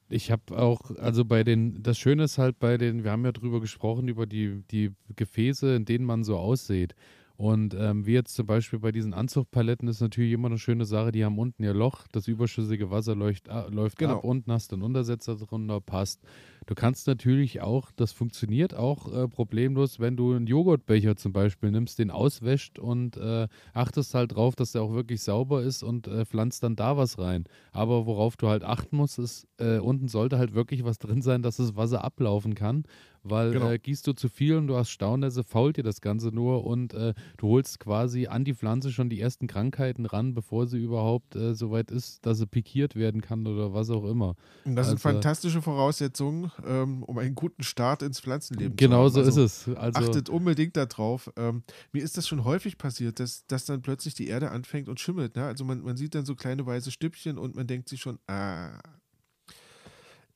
ich habe auch, also bei den, das Schöne ist halt bei den, wir haben ja drüber gesprochen, über die, die Gefäße, in denen man so aussieht. Und ähm, wie jetzt zum Beispiel bei diesen Anzuchtpaletten ist natürlich immer eine schöne Sache, die haben unten ihr Loch, das überschüssige Wasser läuft, a- läuft Genau. ab, unten hast du einen Untersetzer drunter, passt. Du kannst natürlich auch, das funktioniert auch äh, problemlos, wenn du einen Joghurtbecher zum Beispiel nimmst, den auswäscht und äh, achtest halt drauf, dass der auch wirklich sauber ist und äh, pflanzt dann da was rein. Aber worauf du halt achten musst, ist, äh, unten sollte halt wirklich was drin sein, dass das Wasser ablaufen kann, weil Genau. äh, gießt du zu viel und du hast Staunässe, fault dir das Ganze nur und äh, du holst quasi an die Pflanze schon die ersten Krankheiten ran, bevor sie überhaupt äh, so weit ist, dass sie pikiert werden kann oder was auch immer. Und das sind Also- fantastische Voraussetzungen, ähm, um einen guten Start ins Pflanzenleben Genau zu so haben. ist Also es. Also, Achtet unbedingt darauf. Ähm, mir ist das schon häufig passiert, dass, dass dann plötzlich die Erde anfängt und schimmelt. Ne? Also man, man sieht dann so kleine weiße Stückchen und man denkt sich schon, ah,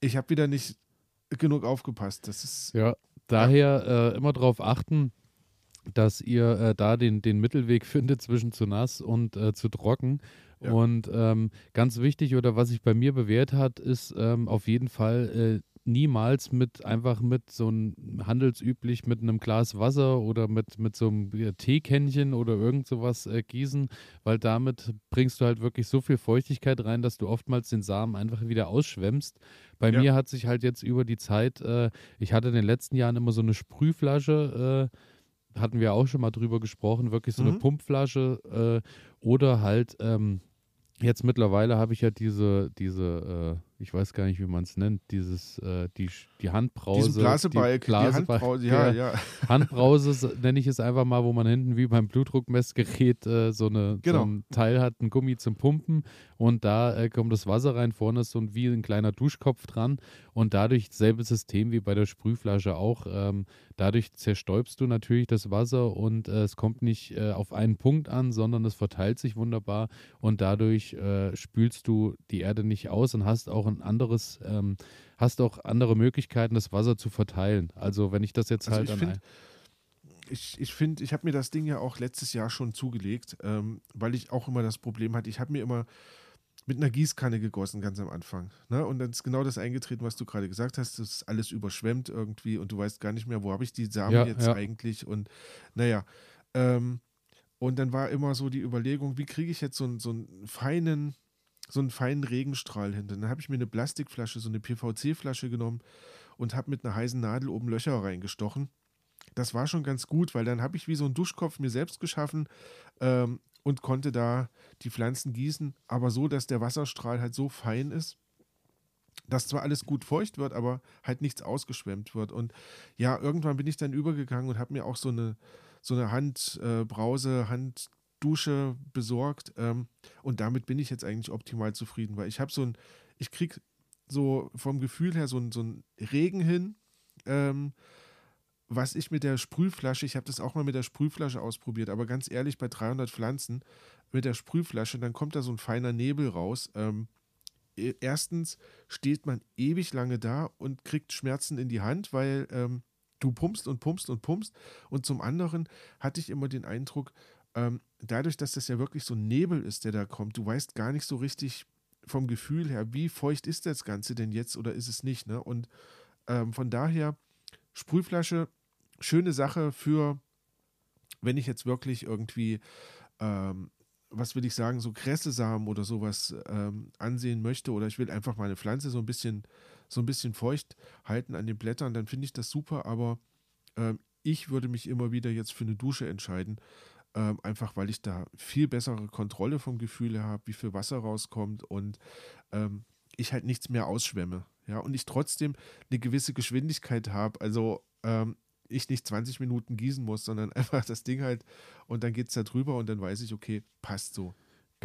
ich habe wieder nicht genug aufgepasst. Das ist Ja, daher äh, immer darauf achten, dass ihr äh, da den, den Mittelweg [laughs] findet zwischen zu nass und äh, zu trocken. Ja. Und ähm, ganz wichtig oder was sich bei mir bewährt hat, ist ähm, auf jeden Fall äh, niemals mit einfach mit so einem handelsüblich mit einem Glas Wasser oder mit, mit so einem äh, Teekännchen oder irgend sowas äh, gießen, weil damit bringst du halt wirklich so viel Feuchtigkeit rein, dass du oftmals den Samen einfach wieder ausschwemmst. Bei Ja. mir hat sich halt jetzt über die Zeit, äh, ich hatte in den letzten Jahren immer so eine Sprühflasche, äh, hatten wir auch schon mal drüber gesprochen, wirklich so eine Mhm. Pumpflasche äh, oder halt ähm, jetzt mittlerweile habe ich ja diese, diese, äh, ich weiß gar nicht, wie man es nennt, dieses, äh, die, die Handbrause. diesen Blasebalg, die, Blasebalg- Handbrause, ja, ja. [laughs] Handbrause nenne ich es einfach mal, wo man hinten wie beim Blutdruckmessgerät äh, so, eine, Genau. so ein Teil hat, ein Gummi zum Pumpen und da äh, kommt das Wasser rein, vorne ist so ein, wie ein kleiner Duschkopf dran und dadurch selbe System wie bei der Sprühflasche auch. Ähm, dadurch zerstäubst du natürlich das Wasser und äh, es kommt nicht äh, auf einen Punkt an, sondern es verteilt sich wunderbar und dadurch äh, spülst du die Erde nicht aus und hast auch ein anderes, ähm, hast auch andere Möglichkeiten, das Wasser zu verteilen. Also wenn ich das jetzt Also halt ich an ich, ich finde, ich habe mir das Ding ja auch letztes Jahr schon zugelegt, ähm, weil ich auch immer das Problem hatte, ich habe mir immer mit einer Gießkanne gegossen ganz am Anfang. Ne? Und dann ist genau das eingetreten, was du gerade gesagt hast. Das ist alles überschwemmt irgendwie und du weißt gar nicht mehr, wo habe ich die Samen Ja, jetzt ja. eigentlich. Und naja, ähm, und dann war immer so die Überlegung, wie kriege ich jetzt so, einen- so einen feinen, so einen feinen Regenstrahl hin. Dann habe ich mir eine Plastikflasche, so eine PVC-Flasche genommen und habe mit einer heißen Nadel oben Löcher reingestochen. Das war schon ganz gut, weil dann habe ich wie so einen Duschkopf mir selbst geschaffen ähm, und konnte da die Pflanzen gießen, aber so, dass der Wasserstrahl halt so fein ist, dass zwar alles gut feucht wird, aber halt nichts ausgeschwemmt wird. Und ja, irgendwann bin ich dann übergegangen und habe mir auch so eine, so eine Handbrause, äh, Handdusche besorgt. Ähm, und damit bin ich jetzt eigentlich optimal zufrieden, weil ich habe so ein, ich kriege so vom Gefühl her so ein, so ein Regen hin. Ähm, was ich mit der Sprühflasche, ich habe das auch mal mit der Sprühflasche ausprobiert, aber ganz ehrlich, bei 300 Pflanzen mit der Sprühflasche, dann kommt da so ein feiner Nebel raus. Ähm, e, erstens steht man ewig lange da und kriegt Schmerzen in die Hand, weil ähm, du pumpst und pumpst und pumpst. Und zum anderen hatte ich immer den Eindruck, ähm, dadurch, dass das ja wirklich so ein Nebel ist, der da kommt, du weißt gar nicht so richtig vom Gefühl her, wie feucht ist das Ganze denn jetzt oder ist es nicht. Ne? Und ähm, von daher Sprühflasche, schöne Sache für, wenn ich jetzt wirklich irgendwie, ähm, was will ich sagen, so Kressesamen oder sowas ähm, ansehen möchte oder ich will einfach meine Pflanze so ein bisschen, so ein bisschen feucht halten an den Blättern, dann finde ich das super, aber ähm, ich würde mich immer wieder jetzt für eine Dusche entscheiden, ähm, einfach weil ich da viel bessere Kontrolle vom Gefühl habe, wie viel Wasser rauskommt und ähm, ich halt nichts mehr ausschwemme. Ja, und ich trotzdem eine gewisse Geschwindigkeit habe. Also ähm, ich nicht 20 Minuten gießen muss, sondern [laughs] einfach das Ding halt und dann geht es da drüber und dann weiß ich, okay, passt so.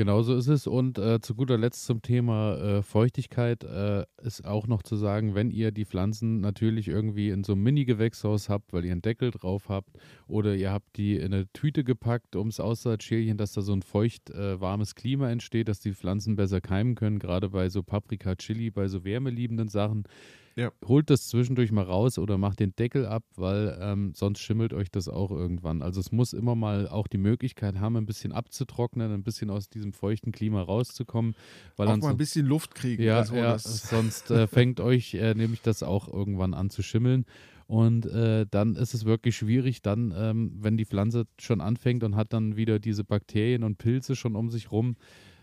Genauso ist es. Und äh, zu guter Letzt zum Thema äh, Feuchtigkeit äh, ist auch noch zu sagen, wenn ihr die Pflanzen natürlich irgendwie in so einem Mini-Gewächshaus habt, weil ihr einen Deckel drauf habt, oder ihr habt die in eine Tüte gepackt ums Aussaatschälchen, dass da so ein feucht äh, warmes Klima entsteht, dass die Pflanzen besser keimen können, gerade bei so Paprika, Chili, bei so wärmeliebenden Sachen ja. Holt das zwischendurch mal raus oder macht den Deckel ab, weil ähm, sonst schimmelt euch das auch irgendwann. Also es muss immer mal auch die Möglichkeit haben, ein bisschen abzutrocknen, ein bisschen aus diesem feuchten Klima rauszukommen. Weil auch mal ein bisschen Luft kriegen. Ja, also ja [laughs] sonst äh, fängt euch äh, nämlich das auch irgendwann an zu schimmeln. Und äh, dann ist es wirklich schwierig, dann, ähm, wenn die Pflanze schon anfängt und hat dann wieder diese Bakterien und Pilze schon um sich rum,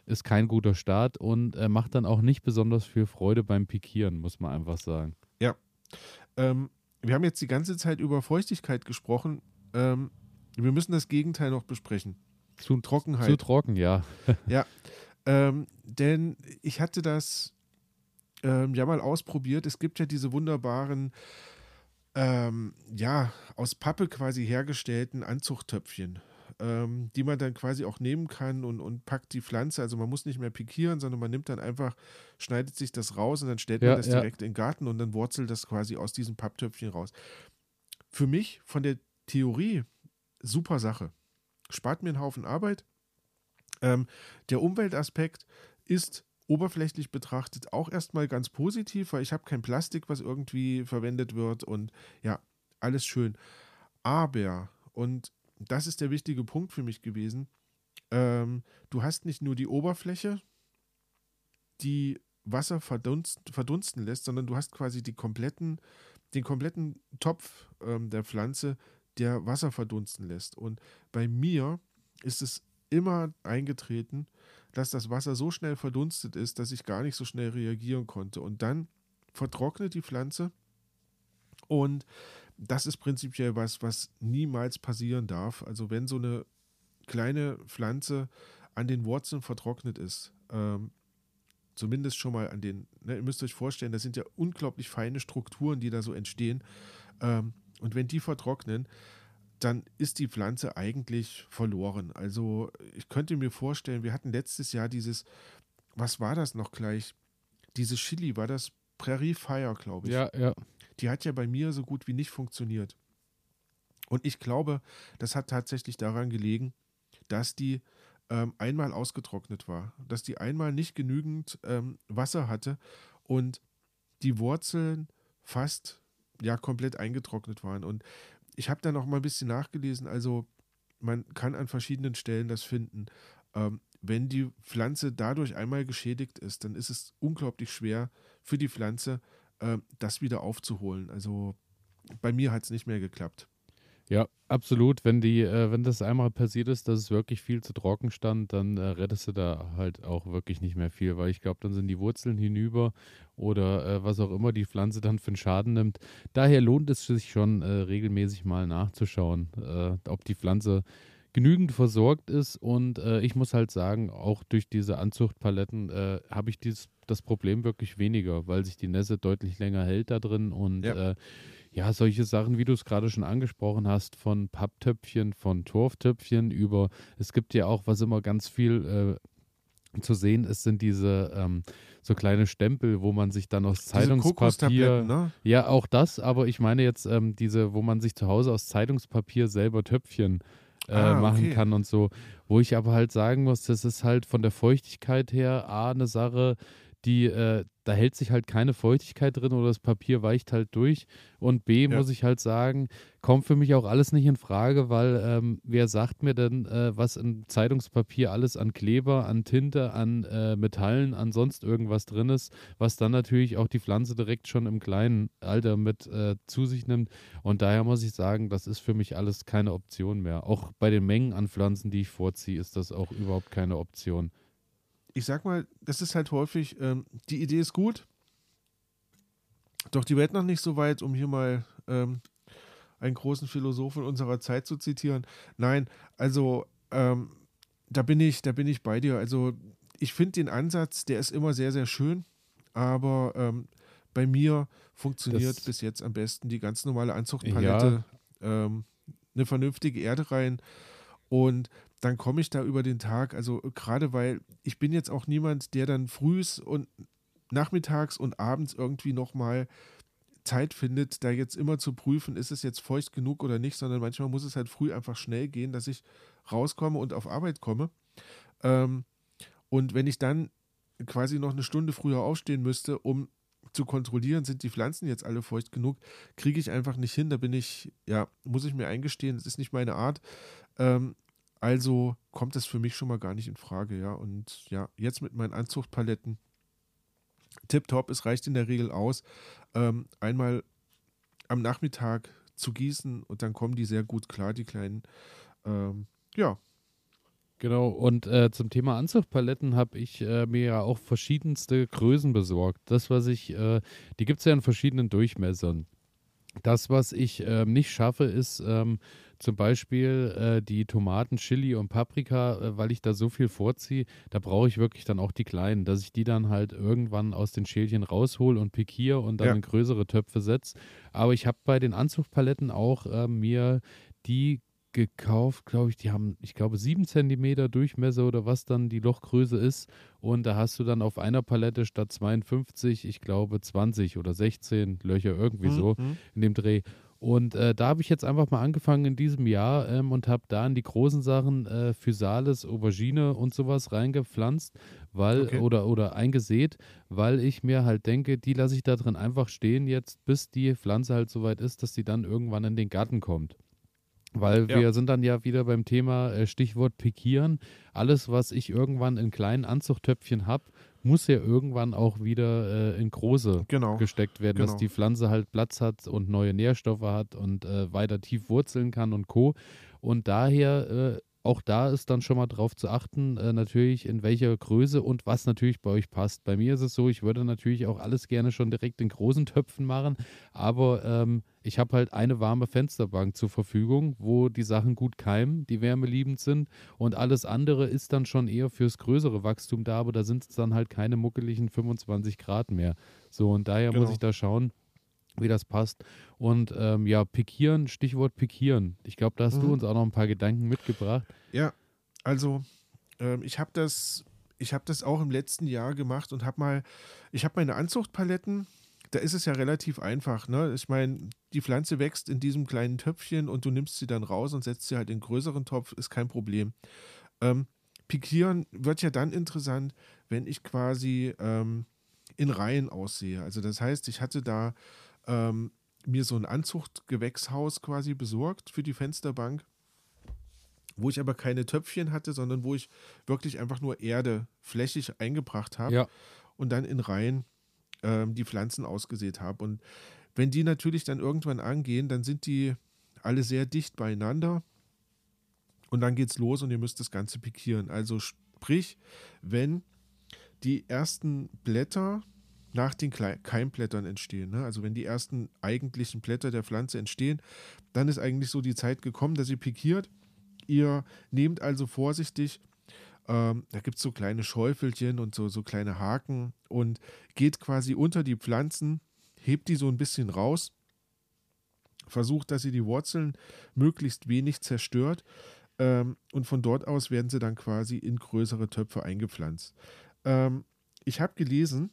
ist kein guter Start und äh, macht dann auch nicht besonders viel Freude beim Pikieren, muss man einfach sagen. Ja. Ähm, wir haben jetzt die ganze Zeit über Feuchtigkeit gesprochen. Ähm, wir müssen das Gegenteil noch besprechen. Zu Trockenheit. Zu trocken, ja. [laughs] ja. Ähm, denn ich hatte das ähm, ja mal ausprobiert. Es gibt ja diese wunderbaren, ähm, ja, aus Pappe quasi hergestellten Anzuchttöpfchen ähm, die man dann quasi auch nehmen kann und, und packt die Pflanze. Also man muss nicht mehr pikieren, sondern man nimmt dann einfach, schneidet sich das raus und dann stellt ja, man das ja. direkt in den Garten und dann wurzelt das quasi aus diesem Papptöpfchen raus. Für mich von der Theorie super Sache. Spart mir einen Haufen Arbeit. Ähm, der Umweltaspekt ist oberflächlich betrachtet auch erstmal ganz positiv, weil ich habe kein Plastik, was irgendwie verwendet wird und ja, alles schön. Aber, und das ist der wichtige Punkt für mich gewesen. Ähm, du hast nicht nur die Oberfläche, die Wasser verdunst, verdunsten lässt, sondern du hast quasi kompletten, den kompletten Topf ähm, der Pflanze, der Wasser verdunsten lässt. Und bei mir ist es immer eingetreten, dass das Wasser so schnell verdunstet ist, dass ich gar nicht so schnell reagieren konnte. Und dann vertrocknet die Pflanze und das ist prinzipiell was, was niemals passieren darf. Also wenn so eine kleine Pflanze an den Wurzeln vertrocknet ist, ähm, zumindest schon mal an den, ne, ihr müsst euch vorstellen, das sind ja unglaublich feine Strukturen, die da so entstehen. Ähm, und wenn die vertrocknen, dann ist die Pflanze eigentlich verloren. Also ich könnte mir vorstellen, wir hatten letztes Jahr dieses, was war das noch gleich? Dieses Chili, war das Prairie Fire, glaube ich. Ja, ja die hat ja bei mir so gut wie nicht funktioniert. Und ich glaube, das hat tatsächlich daran gelegen, dass die ähm, einmal ausgetrocknet war, dass die einmal nicht genügend ähm, Wasser hatte und die Wurzeln fast ja komplett eingetrocknet waren. Und ich habe da noch mal ein bisschen nachgelesen. Also man kann an verschiedenen Stellen das finden. Ähm, wenn die Pflanze dadurch einmal geschädigt ist, dann ist es unglaublich schwer für die Pflanze, äh, das wieder aufzuholen. Also bei mir hat es nicht mehr geklappt. Ja, absolut. Wenn die, äh, wenn das einmal passiert ist, dass es wirklich viel zu trocken stand, dann äh, rettest du da halt auch wirklich nicht mehr viel, weil ich glaube, dann sind die Wurzeln hinüber oder äh, was auch immer die Pflanze dann für einen Schaden nimmt. Daher lohnt es sich schon äh, regelmäßig mal nachzuschauen, äh, ob die Pflanze genügend versorgt ist und äh, ich muss halt sagen, auch durch diese Anzuchtpaletten habe ich dieses, das Problem wirklich weniger, weil sich die Nässe deutlich länger hält da drin und ja, äh, ja solche Sachen, wie du es gerade schon angesprochen hast, von Papptöpfchen, von Torftöpfchen über, es gibt ja auch, was immer ganz viel äh, zu sehen ist, sind diese ähm, so kleine Stempel, wo man sich dann aus Zeitungspapier. Ne? Ja, auch das, aber ich meine jetzt ähm, diese, wo man sich zu Hause aus Zeitungspapier selber Töpfchen äh, ah, machen okay. kann und so. Wo ich aber halt sagen muss, das ist halt von der Feuchtigkeit her A, eine Sache, die, äh, da hält sich halt keine Feuchtigkeit drin oder das Papier weicht halt durch. Und B, ja. muss ich halt sagen, kommt für mich auch alles nicht in Frage, weil ähm, wer sagt mir denn, äh, was im Zeitungspapier alles an Kleber, an Tinte, an äh, Metallen, an sonst irgendwas drin ist, was dann natürlich auch die Pflanze direkt schon im kleinen Alter mit äh, zu sich nimmt. Und daher muss ich sagen, das ist für mich alles keine Option mehr. Auch bei den Mengen an Pflanzen, die ich vorziehe, ist das auch überhaupt keine Option ich sag mal, das ist halt häufig, ähm, die Idee ist gut, doch die Welt noch nicht so weit, um hier mal ähm, einen großen Philosophen unserer Zeit zu zitieren. Nein, also ähm, da bin ich, da bin ich bei dir. Also ich finde den Ansatz, der ist immer sehr, sehr schön, aber ähm, bei mir funktioniert das, bis jetzt am besten die ganz normale Anzuchtpalette, ja. ähm, eine vernünftige Erde rein und dann komme ich da über den Tag, also gerade weil ich bin jetzt auch niemand, der dann frühs und nachmittags und abends irgendwie nochmal Zeit findet, da jetzt immer zu prüfen, ist es jetzt feucht genug oder nicht, sondern manchmal muss es halt früh einfach schnell gehen, dass ich rauskomme und auf Arbeit komme. Ähm, und wenn ich dann quasi noch eine Stunde früher aufstehen müsste, um zu kontrollieren, sind die Pflanzen jetzt alle feucht genug, kriege ich einfach nicht hin. Da bin ich, ja, muss ich mir eingestehen, das ist nicht meine Art. Ähm, also kommt das für mich schon mal gar nicht in Frage, ja. Und ja, jetzt mit meinen Anzuchtpaletten, tipptopp, es reicht in der Regel aus, ähm, einmal am Nachmittag zu gießen und dann kommen die sehr gut klar, die kleinen, ähm, ja. Genau, und äh, zum Thema Anzuchtpaletten habe ich äh, mir ja auch verschiedenste Größen besorgt. Das, was ich, äh, die gibt es ja in verschiedenen Durchmessern. Das, was ich ähm, nicht schaffe, ist ähm, zum Beispiel äh, die Tomaten, Chili und Paprika, äh, weil ich da so viel vorziehe, da brauche ich wirklich dann auch die kleinen, dass ich die dann halt irgendwann aus den Schälchen raushol und pikiere und dann ja. in größere Töpfe setze. Aber ich habe bei den Anzuchtpaletten auch äh, mir die gekauft, glaube ich, die haben, ich glaube, sieben Zentimeter Durchmesser oder was dann die Lochgröße ist. Und da hast du dann auf einer Palette statt 52, ich glaube, 20 oder 16 Löcher irgendwie mhm. so in dem Dreh. Und äh, da habe ich jetzt einfach mal angefangen in diesem Jahr ähm, und habe da in die großen Sachen äh, Physalis, Aubergine und sowas reingepflanzt, weil okay. oder oder eingesät, weil ich mir halt denke, die lasse ich da drin einfach stehen jetzt, bis die Pflanze halt soweit ist, dass sie dann irgendwann in den Garten kommt. Weil ja. wir sind dann ja wieder beim Thema äh, Stichwort Pikieren. Alles, was ich irgendwann in kleinen Anzuchttöpfchen habe, muss ja irgendwann auch wieder äh, in große genau. gesteckt werden, genau. dass die Pflanze halt Platz hat und neue Nährstoffe hat und äh, weiter tief wurzeln kann und Co. Und daher äh, auch da ist dann schon mal drauf zu achten, äh, natürlich in welcher Größe und was natürlich bei euch passt. Bei mir ist es so, ich würde natürlich auch alles gerne schon direkt in großen Töpfen machen, aber ähm, ich habe halt eine warme Fensterbank zur Verfügung, wo die Sachen gut keimen, die wärmeliebend sind und alles andere ist dann schon eher fürs größere Wachstum da, aber da sind es dann halt keine muckeligen 25 Grad mehr. So und daher genau. muss ich da schauen, wie das passt. Und ähm, ja, pikieren, Stichwort pikieren. Ich glaube, da hast mhm. du uns auch noch ein paar Gedanken mitgebracht. Ja, also ähm, ich habe das, ich habe das auch im letzten Jahr gemacht und habe mal, ich habe meine Anzuchtpaletten. Da ist es ja relativ einfach. Ne? Ich meine, die Pflanze wächst in diesem kleinen Töpfchen und du nimmst sie dann raus und setzt sie halt in einen größeren Topf, ist kein Problem. Ähm, pikieren wird ja dann interessant, wenn ich quasi ähm, in Reihen aussehe. Also das heißt, ich hatte da ähm, mir so ein Anzuchtgewächshaus quasi besorgt für die Fensterbank, wo ich aber keine Töpfchen hatte, sondern wo ich wirklich einfach nur Erde flächig eingebracht habe ja. und dann in Reihen ähm, die Pflanzen ausgesät habe. Und wenn die natürlich dann irgendwann angehen, dann sind die alle sehr dicht beieinander und dann geht's los und ihr müsst das Ganze pikieren. Also sprich, wenn die ersten Blätter nach den Keimblättern entstehen. Ne? Also wenn die ersten eigentlichen Blätter der Pflanze entstehen, dann ist eigentlich so die Zeit gekommen, dass sie pikiert. Ihr nehmt also vorsichtig, ähm, da gibt es so kleine Schäufelchen und so, so kleine Haken und geht quasi unter die Pflanzen, hebt die so ein bisschen raus, versucht, dass ihr die Wurzeln möglichst wenig zerstört ähm, und von dort aus werden sie dann quasi in größere Töpfe eingepflanzt. Ähm, ich habe gelesen,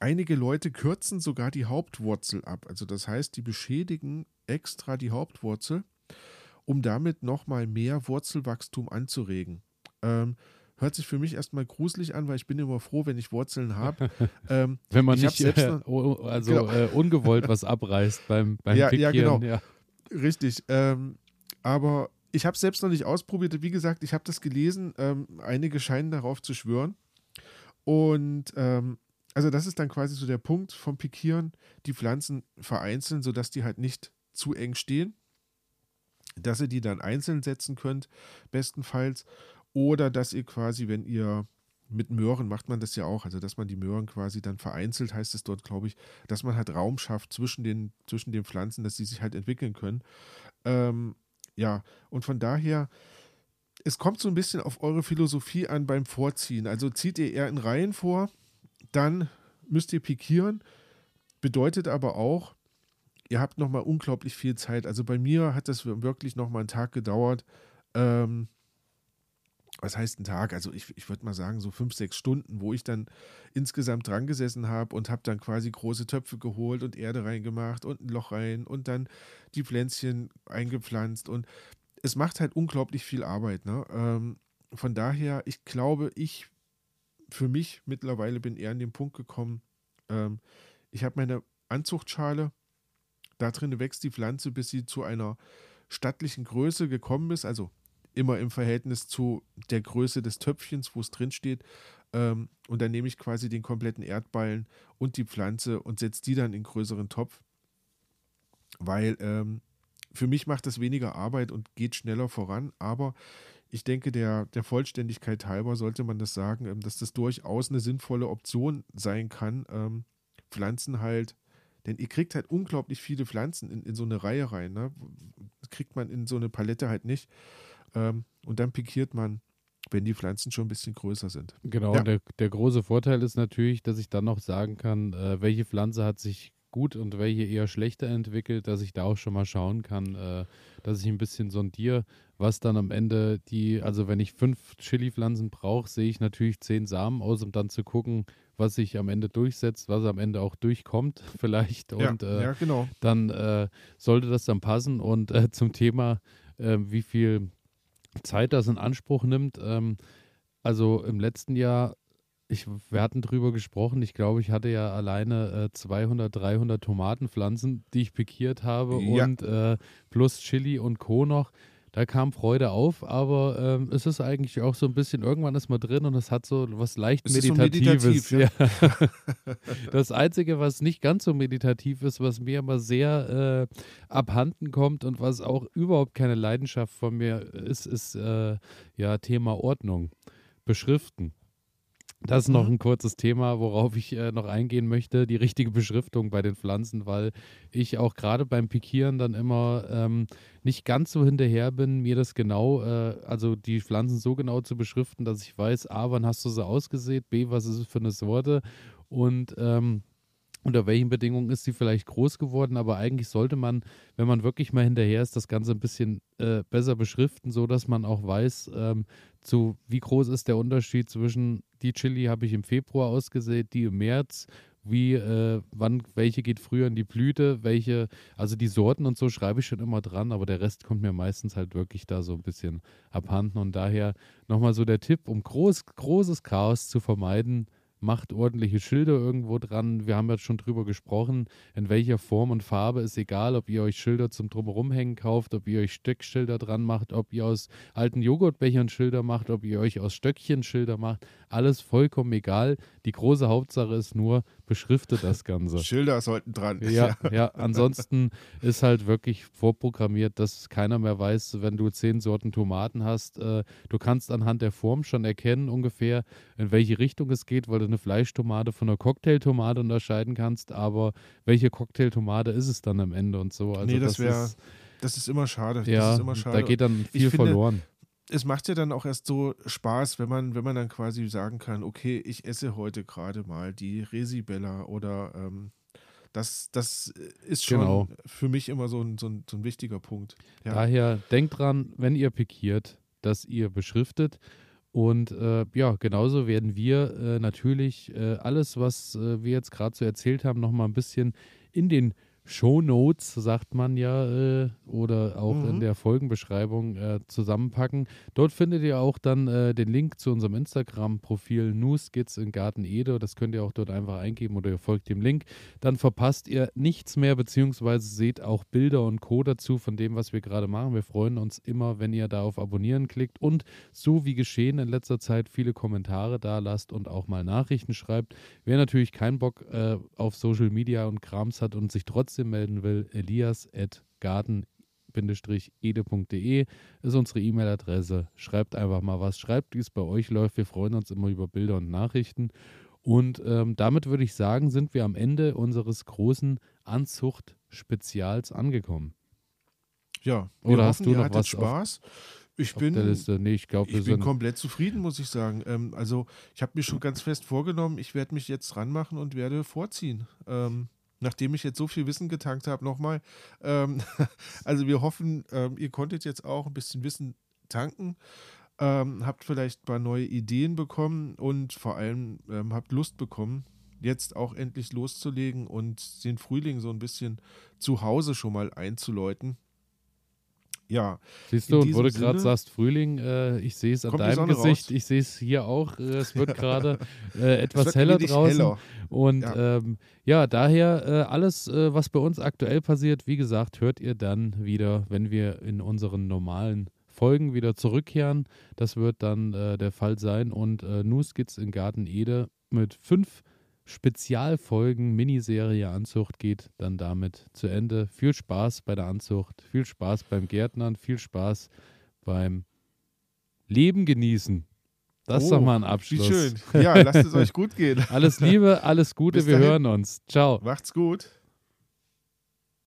einige Leute kürzen sogar die Hauptwurzel ab. Also das heißt, die beschädigen extra die Hauptwurzel, um damit nochmal mehr Wurzelwachstum anzuregen. Ähm, hört sich für mich erstmal gruselig an, weil ich bin immer froh, wenn ich Wurzeln habe. [laughs] Ähm, wenn man nicht äh, also genau. äh, ungewollt was abreißt beim, [laughs] beim ja, ja, genau. Ja. Richtig. Ähm, aber ich habe es selbst noch nicht ausprobiert. Wie gesagt, ich habe das gelesen. Ähm, einige scheinen darauf zu schwören. Und ähm, also das ist dann quasi so der Punkt vom Pikieren, die Pflanzen vereinzeln, sodass die halt nicht zu eng stehen. Dass ihr die dann einzeln setzen könnt, bestenfalls. Oder dass ihr quasi, wenn ihr mit Möhren macht man das ja auch, also dass man die Möhren quasi dann vereinzelt, heißt es dort, glaube ich, dass man halt Raum schafft zwischen den, zwischen den Pflanzen, dass sie sich halt entwickeln können. Ähm, ja, und von daher, es kommt so ein bisschen auf eure Philosophie an beim Vorziehen. Also zieht ihr eher in Reihen vor, dann müsst ihr pikieren, bedeutet aber auch, ihr habt nochmal unglaublich viel Zeit. Also bei mir hat das wirklich nochmal einen Tag gedauert. Ähm, was heißt ein Tag? Also ich, ich würde mal sagen, so fünf, sechs Stunden, wo ich dann insgesamt dran gesessen habe und habe dann quasi große Töpfe geholt und Erde reingemacht und ein Loch rein und dann die Pflänzchen eingepflanzt. Und es macht halt unglaublich viel Arbeit. Ne? Ähm, von daher, ich glaube, ich für mich mittlerweile bin eher an den Punkt gekommen, ähm, ich habe meine Anzuchtschale, da drin wächst die Pflanze, bis sie zu einer stattlichen Größe gekommen ist, also immer im Verhältnis zu der Größe des Töpfchens, wo es drin steht. Ähm, und dann nehme ich quasi den kompletten Erdballen und die Pflanze und setze die dann in größeren Topf. Weil ähm, für mich macht das weniger Arbeit und geht schneller voran. Aber ich denke, der, der Vollständigkeit halber sollte man das sagen, ähm, dass das durchaus eine sinnvolle Option sein kann, ähm, Pflanzen halt denn ihr kriegt halt unglaublich viele Pflanzen in, in so eine Reihe rein. Ne? kriegt man in so eine Palette halt nicht. Ähm, und dann pikiert man, wenn die Pflanzen schon ein bisschen größer sind. Genau, ja. der, der große Vorteil ist natürlich, dass ich dann noch sagen kann, äh, welche Pflanze hat sich gut und welche eher schlechter entwickelt, dass ich da auch schon mal schauen kann, äh, dass ich ein bisschen sondiere, was dann am Ende die, also wenn ich fünf Chili-Pflanzen brauche, sehe ich natürlich zehn Samen aus, um dann zu gucken, was sich am Ende durchsetzt, was am Ende auch durchkommt [laughs] vielleicht. Und ja, äh, ja, genau. dann äh, sollte das dann passen. Und äh, zum Thema, äh, wie viel Zeit das in Anspruch nimmt. Ähm, also im letzten Jahr, ich, wir hatten drüber gesprochen, ich glaube, ich hatte ja alleine äh, 200, 300 Tomatenpflanzen, die ich pikiert habe ja. und äh, plus Chili und Co. noch da kam Freude auf, aber ähm, es ist eigentlich auch so ein bisschen, irgendwann ist man drin und es hat so was leicht es Meditatives. So meditativ, ja. [laughs] das Einzige, was nicht ganz so meditativ ist, was mir immer sehr äh, abhanden kommt und was auch überhaupt keine Leidenschaft von mir ist, ist äh, ja Thema Ordnung. Beschriften. Das ist noch mhm. ein kurzes Thema, worauf ich äh, noch eingehen möchte, die richtige Beschriftung bei den Pflanzen, weil ich auch gerade beim Pikieren dann immer ähm, nicht ganz so hinterher bin, mir das genau, äh, also die Pflanzen so genau zu beschriften, dass ich weiß, A, wann hast du sie ausgesät, B, was ist es für eine Sorte? Und ähm, unter welchen Bedingungen ist sie vielleicht groß geworden, aber eigentlich sollte man, wenn man wirklich mal hinterher ist, das Ganze ein bisschen äh, besser beschriften, so dass man auch weiß, ähm, zu wie groß ist der Unterschied zwischen die Chili habe ich im Februar ausgesät, die im März, wie, äh, wann, welche geht früher in die Blüte, welche, also die Sorten und so schreibe ich schon immer dran, aber der Rest kommt mir meistens halt wirklich da so ein bisschen abhanden. Und daher nochmal so der Tipp, um groß, großes Chaos zu vermeiden, macht ordentliche Schilder irgendwo dran. Wir haben ja schon drüber gesprochen, in welcher Form und Farbe ist egal, ob ihr euch Schilder zum Drumherumhängen kauft, ob ihr euch Stöckschilder dran macht, ob ihr aus alten Joghurtbechern Schilder macht, ob ihr euch aus Stöckchen Schilder macht. Alles vollkommen egal. Die große Hauptsache ist nur, beschriftet das Ganze. Schilder sollten dran. [laughs] Ja, ja. Ansonsten ist halt wirklich vorprogrammiert, dass keiner mehr weiß, wenn du zehn Sorten Tomaten hast. Äh, du kannst anhand der Form schon erkennen ungefähr, in welche Richtung es geht, weil du eine Fleischtomate von einer Cocktailtomate unterscheiden kannst. Aber welche Cocktailtomate ist es dann am Ende und so? Also nee, das, das wäre das ist immer schade. Das Ja, ist immer schade. da geht dann viel finde, verloren. es macht ja dann auch erst so Spaß, wenn man, wenn man dann quasi sagen kann, okay, ich esse heute gerade mal die Resibella oder ähm, das, das ist schon Genau. für mich immer so ein, so ein, so ein wichtiger Punkt. Ja. Daher denkt dran, wenn ihr pikiert, dass ihr beschriftet. Und äh, ja, genauso werden wir äh, natürlich äh, alles, was äh, wir jetzt gerade so erzählt haben, nochmal ein bisschen in den Show Notes, sagt man ja, äh, oder auch in Mhm. der Folgenbeschreibung äh, zusammenpacken. Dort findet ihr auch dann äh, den Link zu unserem Instagram-Profil Nuskits in Garten Ede. Das könnt ihr auch dort einfach eingeben oder ihr folgt dem Link. Dann verpasst ihr nichts mehr, beziehungsweise seht auch Bilder und Co. dazu von dem, was wir gerade machen. Wir freuen uns immer, wenn ihr da auf Abonnieren klickt und so wie geschehen in letzter Zeit viele Kommentare da lasst und auch mal Nachrichten schreibt. Wer natürlich keinen Bock äh, auf Social Media und Krams hat und sich trotzdem melden will, elias at garten-ede.de ist unsere E-Mail-Adresse. Schreibt einfach mal was. Schreibt, wie es bei euch läuft. Wir freuen uns immer über Bilder und Nachrichten. Und ähm, damit würde ich sagen, sind wir am Ende unseres großen Anzucht-Spezials angekommen. ja. Oder wir hast hoffen, du ihr noch was auf- Spaß. ich Auf bin, der Liste. Nee, ich glaube, ich bin komplett zufrieden, muss ich sagen. Ähm, also ich habe mir schon ganz fest vorgenommen, ich werde mich jetzt ranmachen und werde vorziehen. Ähm, nachdem ich jetzt so viel Wissen getankt habe, nochmal. Ähm, [laughs] also wir hoffen, ähm, ihr konntet jetzt auch ein bisschen Wissen tanken, ähm, habt vielleicht ein paar neue Ideen bekommen und vor allem ähm, habt Lust bekommen, jetzt auch endlich loszulegen und den Frühling so ein bisschen zu Hause schon mal einzuläuten. Ja, Siehst du, und wo du gerade sagst Frühling, äh, ich sehe es an deinem Gesicht, raus? ich sehe es hier auch. Äh, es wird [laughs] gerade äh, etwas heller draußen. heller. Und Ja. ähm, ja daher äh, alles, äh, was bei uns aktuell passiert, wie gesagt, hört ihr dann wieder, wenn wir in unseren normalen Folgen wieder zurückkehren. Das wird dann äh, der Fall sein. Und äh, Nuskits in Garten Ede mit fünf Spezialfolgen Miniserie Anzucht geht dann damit zu Ende. Viel Spaß bei der Anzucht, viel Spaß beim Gärtnern, viel Spaß beim Leben genießen. Das ist Oh, doch mal ein Wie Abschluss. schön. Ja, lasst es euch gut gehen. [laughs] Alles Liebe, alles Gute, Bis wir dahin. hören uns. Ciao. Macht's gut.